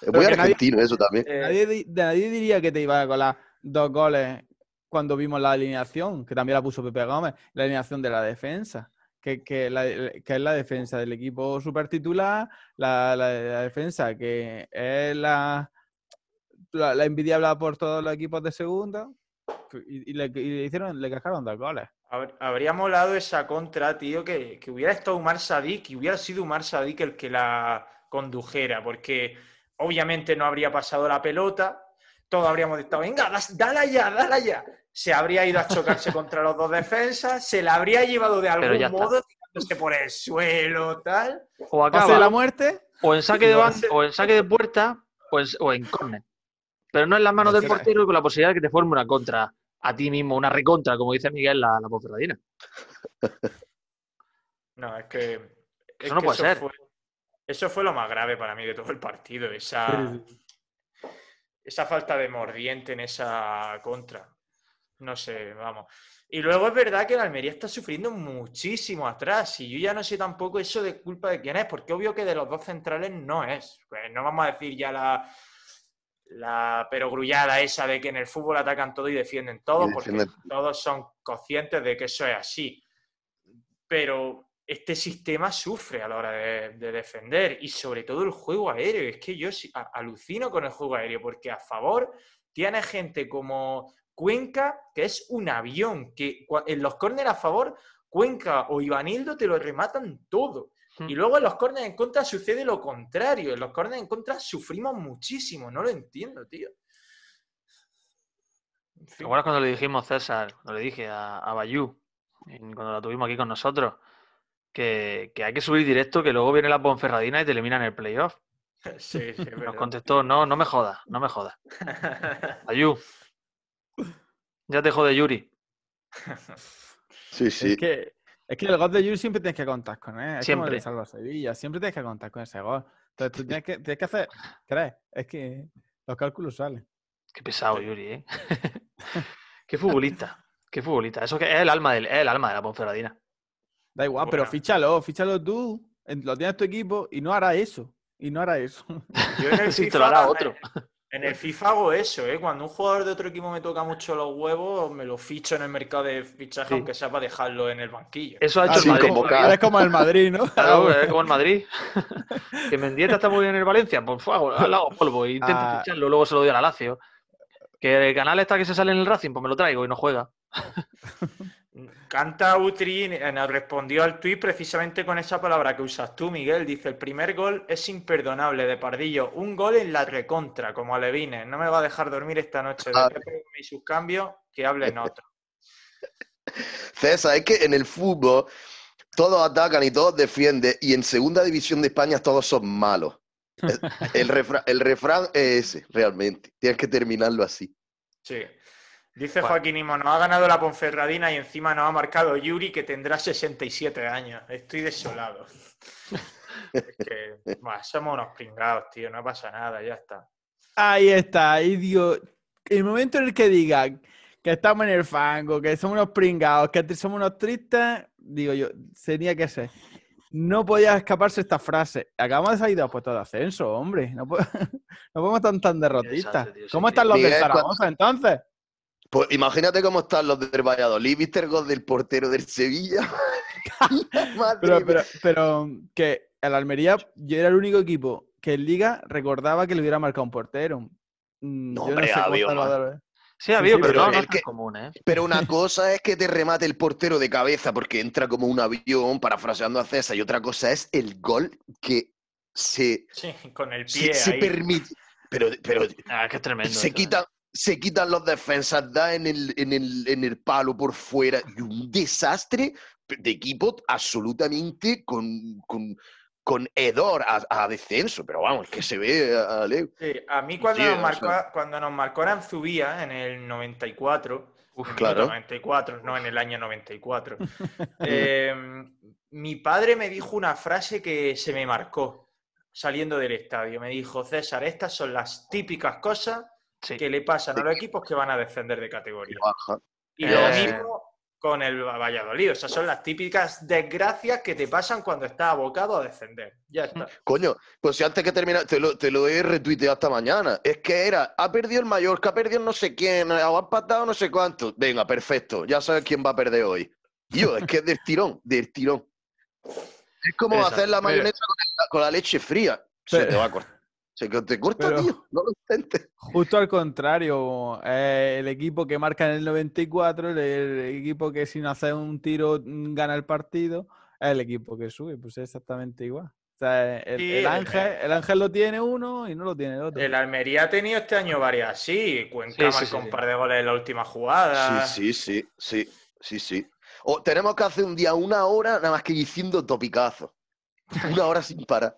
Es muy nadie- argentino eso también. Eh, Nadie, di- nadie diría que te iba a colar dos goles cuando vimos la alineación, que también la puso Pepe Gómez, la alineación de la defensa, que, que, es la defensa del equipo super titular, la, la- defensa que es la, la, envidiable por todos los equipos de segunda, y, le, y le hicieron, le cascaron dos goles. Hab- Habría molado esa contra, tío, que, que hubiera estado Umar Sadik y hubiera sido Umar Sadik el que la condujera, porque obviamente no habría pasado la pelota, todos habríamos estado, venga, dala ya, dala ya. Se habría ido a chocarse contra los dos defensas, se la habría llevado de algún modo, tirándose por el suelo, tal. O Pase acaba, la muerte, o en saque de sé. o en saque de puerta o en, o en córner. Pero no en las manos del portero y con la posibilidad de que te forme una contra a ti mismo, una recontra, como dice Miguel, la, la Ponferradina. No, es que. es Eso no que puede ser. Fue, eso fue lo más grave para mí de todo el partido, esa, Sí, esa falta de mordiente en esa contra. No sé, vamos. Y luego es verdad que la Almería está sufriendo muchísimo atrás. Y yo ya no sé tampoco eso de culpa de quién es, porque obvio que de los dos centrales no es. Pues no vamos a decir ya la, la perogrullada esa de que en el fútbol atacan todo y defienden todo, Y porque todos son conscientes de que eso es así. Pero este sistema sufre a la hora de, de defender y sobre todo el juego aéreo. Es que yo alucino con el juego aéreo porque a favor tiene gente como Cuenca, que es un avión, que en los córneres a favor, Cuenca o Ivanildo te lo rematan todo. Hmm. Y luego en los córneres en contra sucede lo contrario. En los córneres en contra sufrimos muchísimo. No lo entiendo, tío. En ¿Te acuerdas cuando le dijimos, César, cuando le dije a, a Bayú, cuando la tuvimos aquí con nosotros, que, que hay que subir directo, que luego viene la Ponferradina y te eliminan el playoff? Sí, sí, Nos verdad. contestó, no, no me jodas, no me jodas. Bayú, ya te jode Yuri. Sí, sí. Es que, es que el gol de Yuri siempre tienes que contar con él. Es como el Siempre. Salva Sevilla. Siempre tienes que contar con ese gol. Entonces tú tienes que, tienes que hacer. ¿Crees? Es que los cálculos salen. Qué pesado, Yuri, ¿eh? qué futbolista, qué futbolista. Eso que es el alma del, es el alma de la Ponferradina. Da igual, pero fíchalo, fíchalo tú. en- Lo tienes tu equipo y no hará eso. Y no hará eso. Yo en el Sí, te lo hará otro. En el FIFA hago eso, ¿eh? Cuando un jugador de otro equipo me toca mucho los huevos, me lo ficho en el mercado de fichaje, Sí. aunque sea para dejarlo en el banquillo. Eso ha hecho Ah, el sin Madrid. convocar. Es como el Madrid, ¿no? Claro, es como el Madrid. que Mendieta está muy bien en el Valencia, pues fue al hago polvo e intento Ah. ficharlo, luego se lo doy a la Lazio. Que el canal está que se sale en el Racing, pues me lo traigo y no juega. Canta Utri eh, nos respondió al tuit precisamente con esa palabra que usas tú, Miguel. Dice, el primer gol es imperdonable de Pardillo. Un gol en la recontra, como Alevines. No me va a dejar dormir esta noche. Ah. De Pepe y sus cambios, que hablen otro. César, es que en el fútbol todos atacan y todos defienden, y en segunda división de España todos son malos. El, el refra- el refrán es ese, realmente. Tienes que terminarlo así. Sí. Dice Bueno. Joaquín Imo, nos ha ganado la Ponferradina y encima nos ha marcado Yuri, que tendrá 67 años. Estoy desolado. es que, somos unos pringados, tío. No pasa nada, ya está. Ahí está, ahí digo, el momento en el que digan que estamos en el fango, que somos unos pringados, que somos unos tristes, digo yo, tenía que ser. No podía escaparse esta frase. Acabamos de salir de puestos de ascenso, hombre. No, po- no podemos estar tan derrotistas. ¿Cómo están los de Miguel, Zaragoza entonces? Pues imagínate cómo están los del Valladolid. ¿Viste el gol del portero del Sevilla? Pero, pero, pero que el Almería, yo era el único equipo que en Liga recordaba que le hubiera marcado un portero. Mm, No, yo hombre, sé cómo había. Sí, ha habido, sí, pero, pero no, no es que- común, ¿eh? Pero una cosa es que te remate el portero de cabeza porque entra como un avión, parafraseando a César, y otra cosa es el gol que se, Sí, con el pie se ahí. permite. Pero, pero Ah, es tremendo. se eso, ¿eh? Se quitan los defensas, da en el, en, el, en el palo por fuera. Y un desastre de equipo absolutamente con, con, con hedor a, a descenso. Pero vamos, es que se ve a, a Leo. Sí, a mí cuando, Sí, nos marcó, sea- cuando nos marcó Aranzubía en el 94, Uf, en el claro. 94, no en el año 94, eh, mi padre me dijo una frase que se me marcó saliendo del estadio. Me dijo, César, estas son las típicas cosas Sí. que le pasan a los equipos que van a descender de categoría. Baja. Y Eh, lo mismo con el Valladolid. O sea, son las típicas desgracias que te pasan cuando estás abocado a descender. Ya está. Coño, pues si antes que terminar, te lo, te lo he retuiteado esta mañana. Es que era, ha perdido el Mallorca, ha perdido no sé quién, o ha empatado no sé cuánto. Venga, perfecto, ya sabes quién va a perder hoy. Tío, es que es del tirón, del tirón. Es como Exacto. hacer la mayonesa con, la- con la leche fría. Se Pero- te va a cortar. Se que te corta, Pero- tío. No lo intentes. Justo al contrario, eh, el equipo que marca en el 94, el, el equipo que sin hacer un tiro mm, gana el partido, es el equipo que sube, pues es exactamente igual. O sea, el, Sí, el el- ángel, el ángel lo tiene uno y no lo tiene el otro. El Almería ha tenido este año varias así. Cuenca Sí, sí, sí, un sí. par de goles en la última jugada. Sí, sí, sí, sí, sí, sí. O tenemos que hacer un día una hora nada más que diciendo topicazo. Una hora sin parar.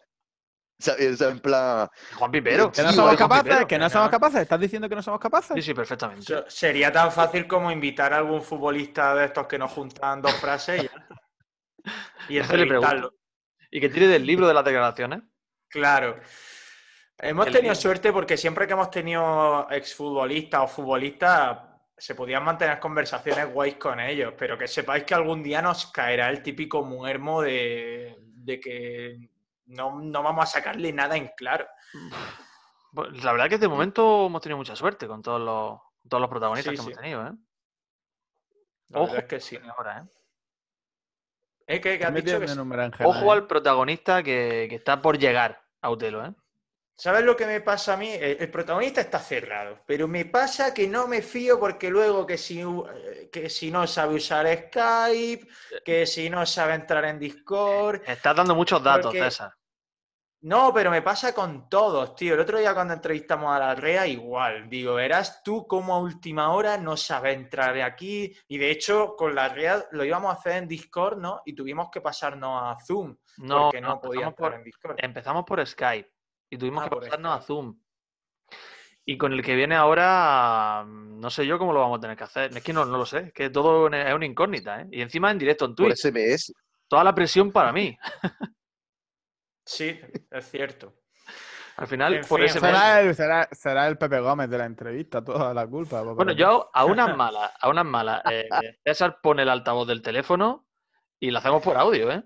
O sea, en plan. Juan Pipero. Que no somos capaces, que no somos capaces. ¿Estás diciendo que no somos capaces? Sí, sí, perfectamente. Sería tan fácil como invitar a algún futbolista de estos que nos juntan dos frases y, ya y entrevistarlo. Y que tire del libro de las declaraciones. Claro. Hemos El tenido suerte porque siempre que hemos tenido exfutbolistas o futbolistas se podían mantener conversaciones guays con ellos, pero que sepáis que algún día nos caerá el típico muermo de, de que no, no vamos a sacarle nada en claro. Pues la verdad que de momento hemos tenido mucha suerte con todos los, todos los protagonistas Sí, que sí. hemos tenido, ¿eh? La Ojo. es que sí. Ahora, ¿eh? ¿Eh? ¿Qué, qué has dicho? Que Ojo ¿eh? al protagonista que, que está por llegar a Utelo, ¿eh? ¿Sabes lo que me pasa a mí? El, el protagonista está cerrado, pero me pasa que no me fío porque luego que si, eh, que si no sabe usar Skype, que si no sabe entrar en Discord. Estás dando muchos datos, Porque- César. No, pero me pasa con todos, tío. El otro día cuando entrevistamos a la REA, igual. Digo, verás tú cómo a última hora no sabe entrar aquí. Y de hecho, con la REA lo íbamos a hacer en Discord, ¿no? Y tuvimos que pasarnos a Zoom, No, porque no, no, podía empezamos entrar por, en Discord. empezamos por Skype y tuvimos Ah, que pasarnos a. Zoom. Y con el que viene ahora, mm, no sé yo cómo lo vamos a tener que hacer. Es que no, no lo sé, es que todo es una incógnita, ¿eh? Y encima en directo en Por Twitch. SMS. Toda la presión para mí. Sí, es cierto. Al final, En por fin, ese Será el, será, será el Pepe Gómez de la entrevista, toda la culpa. Bueno, yo a unas malas, a unas malas. eh, César pone el altavoz del teléfono y lo hacemos por audio, ¿eh?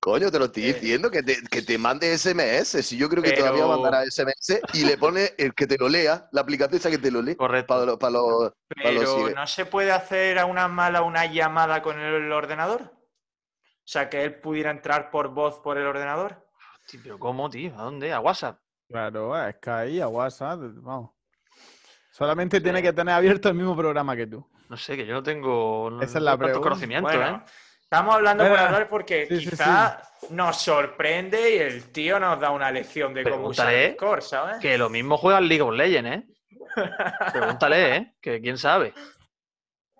Coño, te lo estoy Eh. diciendo, que te, que te mande SMS. Si yo creo que Pero- todavía mandará SMS y le pone el que te lo lea, la aplicación esa que te lo lee. Correcto. Para los, para los Pero. ¿no se puede hacer a una mala una llamada con el ordenador? O sea, que él pudiera entrar por voz por el ordenador. Sí, pero ¿cómo, tío? ¿A dónde? ¿A WhatsApp? Claro, a Sky, a WhatsApp, vamos. Solamente tiene que tener abierto el mismo programa que tú. No sé, que yo no tengo no, Esa es la tantos pregunta. conocimientos, Bueno, ¿eh? estamos hablando por hablar porque sí, sí, quizá nos sorprende y el tío nos da una lección de cómo usar Discord, ¿sabes? Que lo mismo juega al League of Legends, ¿eh? Pregúntale, ¿eh? Que quién sabe.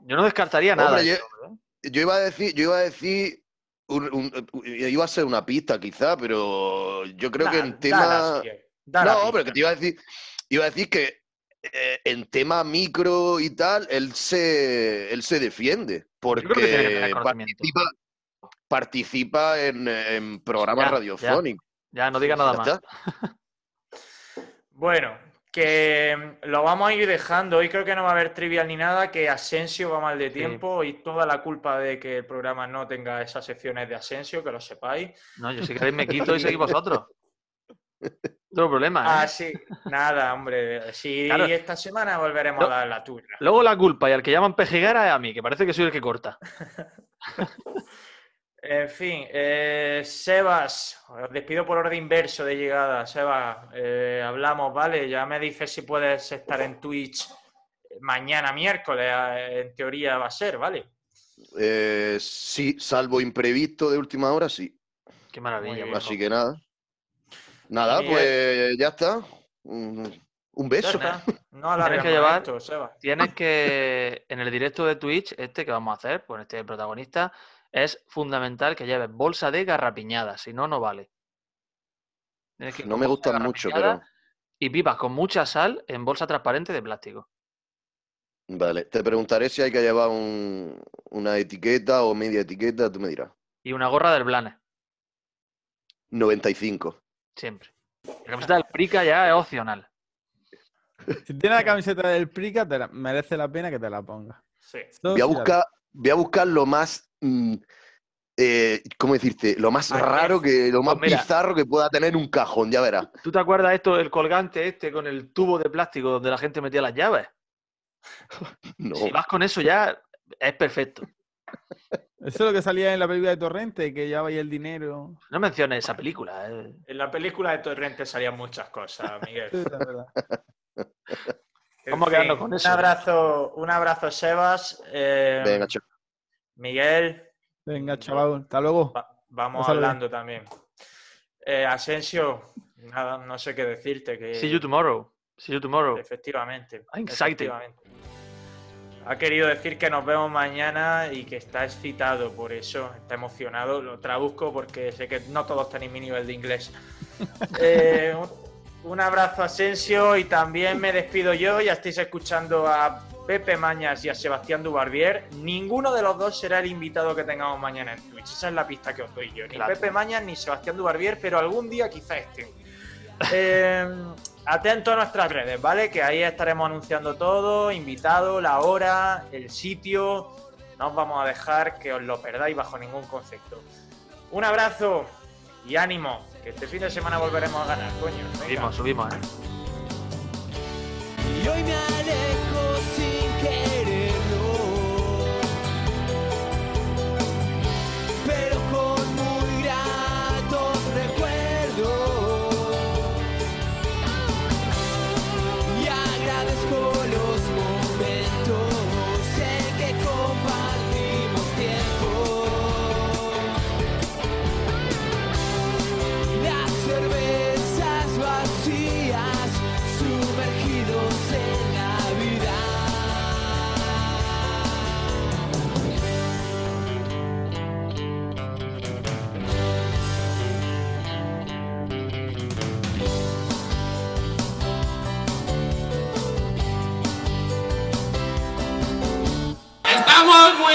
Yo no descartaría nada. Hombre, yo- ¿eh? Yo iba a decir, yo iba a decir, un- un- iba a ser una pista quizá, pero yo creo que en tema... da la No, pista. pero que te iba a decir, iba a decir que eh, en tema micro y tal, él se, él se defiende, porque participa, participa en, en programas Ya, ya. radiofónicos. Ya, no diga nada Ya más. está. Bueno, que lo vamos a ir dejando. Hoy creo que no va a haber trivial ni nada, que Asensio va mal de tiempo y toda la culpa de que el programa no tenga esas secciones de Asensio, que lo sepáis. No, yo si queréis me quito y seguís vosotros. Hay problema, ¿eh? Ah, sí, nada, hombre. Sí, Claro. esta semana volveremos No. a dar la tuya. Luego la culpa y al que llaman pejiguera es a mí, que parece que soy el que corta. En fin, eh, Sebas, os despido por orden inverso de llegada. Sebas, eh, hablamos, ¿vale? Ya me dices si puedes estar en Twitch mañana miércoles, eh, en teoría va a ser, ¿vale? Eh, sí, salvo imprevisto de última hora, sí. Qué maravilla. Bien. Así que nada. Nada, Miguel. pues ya está. Un, beso. No Tienes que llevar- esto, Seba. Tienes que, en el directo de Twitch, este que vamos a hacer, con este protagonista, es fundamental que lleves bolsa de garrapiñada, si no, no vale. Que No me gustan mucho, pero. Y pipas con mucha sal en bolsa transparente de plástico. Vale, te preguntaré si hay que llevar un- una etiqueta o media etiqueta, tú me dirás. Y una gorra del Blanes, 95. siempre. La camiseta del Prica ya es opcional. Si tienes la camiseta del Prica, te la- merece la pena que te la pongas. Sí. Voy a buscar, voy a buscar lo más. Mm, eh, ¿Cómo decirte? Lo más Ay, raro que, lo más Pues mira. bizarro que pueda tener un cajón, ya verás. ¿Tú te acuerdas esto, el colgante este con el tubo de plástico donde la gente metía las llaves? No. Si vas con eso ya, es perfecto. Eso es lo que salía en la película de Torrente, que llevaba ahí el dinero. No menciones esa película. eh. En la película de Torrente salían muchas cosas, Miguel. Sí, la verdad. Vamos con un eso. abrazo, un abrazo, Sebas. Eh, Venga, chaval. Miguel, Venga, chaval, hasta luego. va- vamos hablando también. Eh, Asensio, nada, no sé qué decirte. Que, See you tomorrow. See you tomorrow. Efectivamente. I'm excited. efectivamente. Ha querido decir que nos vemos mañana y que está excitado por eso, está emocionado. Lo traduzco porque sé que no todos tenéis mi nivel de inglés. Eh, un- abrazo Asensio y también me despido yo. Ya estáis escuchando a Pepe Mañas y a Sebastián Dubarbier. Ninguno de los dos será el invitado que tengamos mañana en Twitch. Esa es la pista que os doy yo. Ni Claro. Pepe Mañas ni Sebastián Dubarbier, pero algún día quizá estén. Eh, atento a nuestras redes, ¿vale? Que ahí estaremos anunciando todo, invitado, la hora, el sitio. No os vamos a dejar que os lo perdáis bajo ningún concepto. Un abrazo y ánimo, que este fin de semana volveremos a ganar, coño. Venga. Subimos, subimos, ¿eh? Y hoy me alejo sin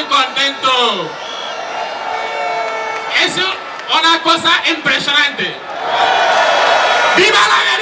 contento. Es una cosa impresionante. ¡Viva la!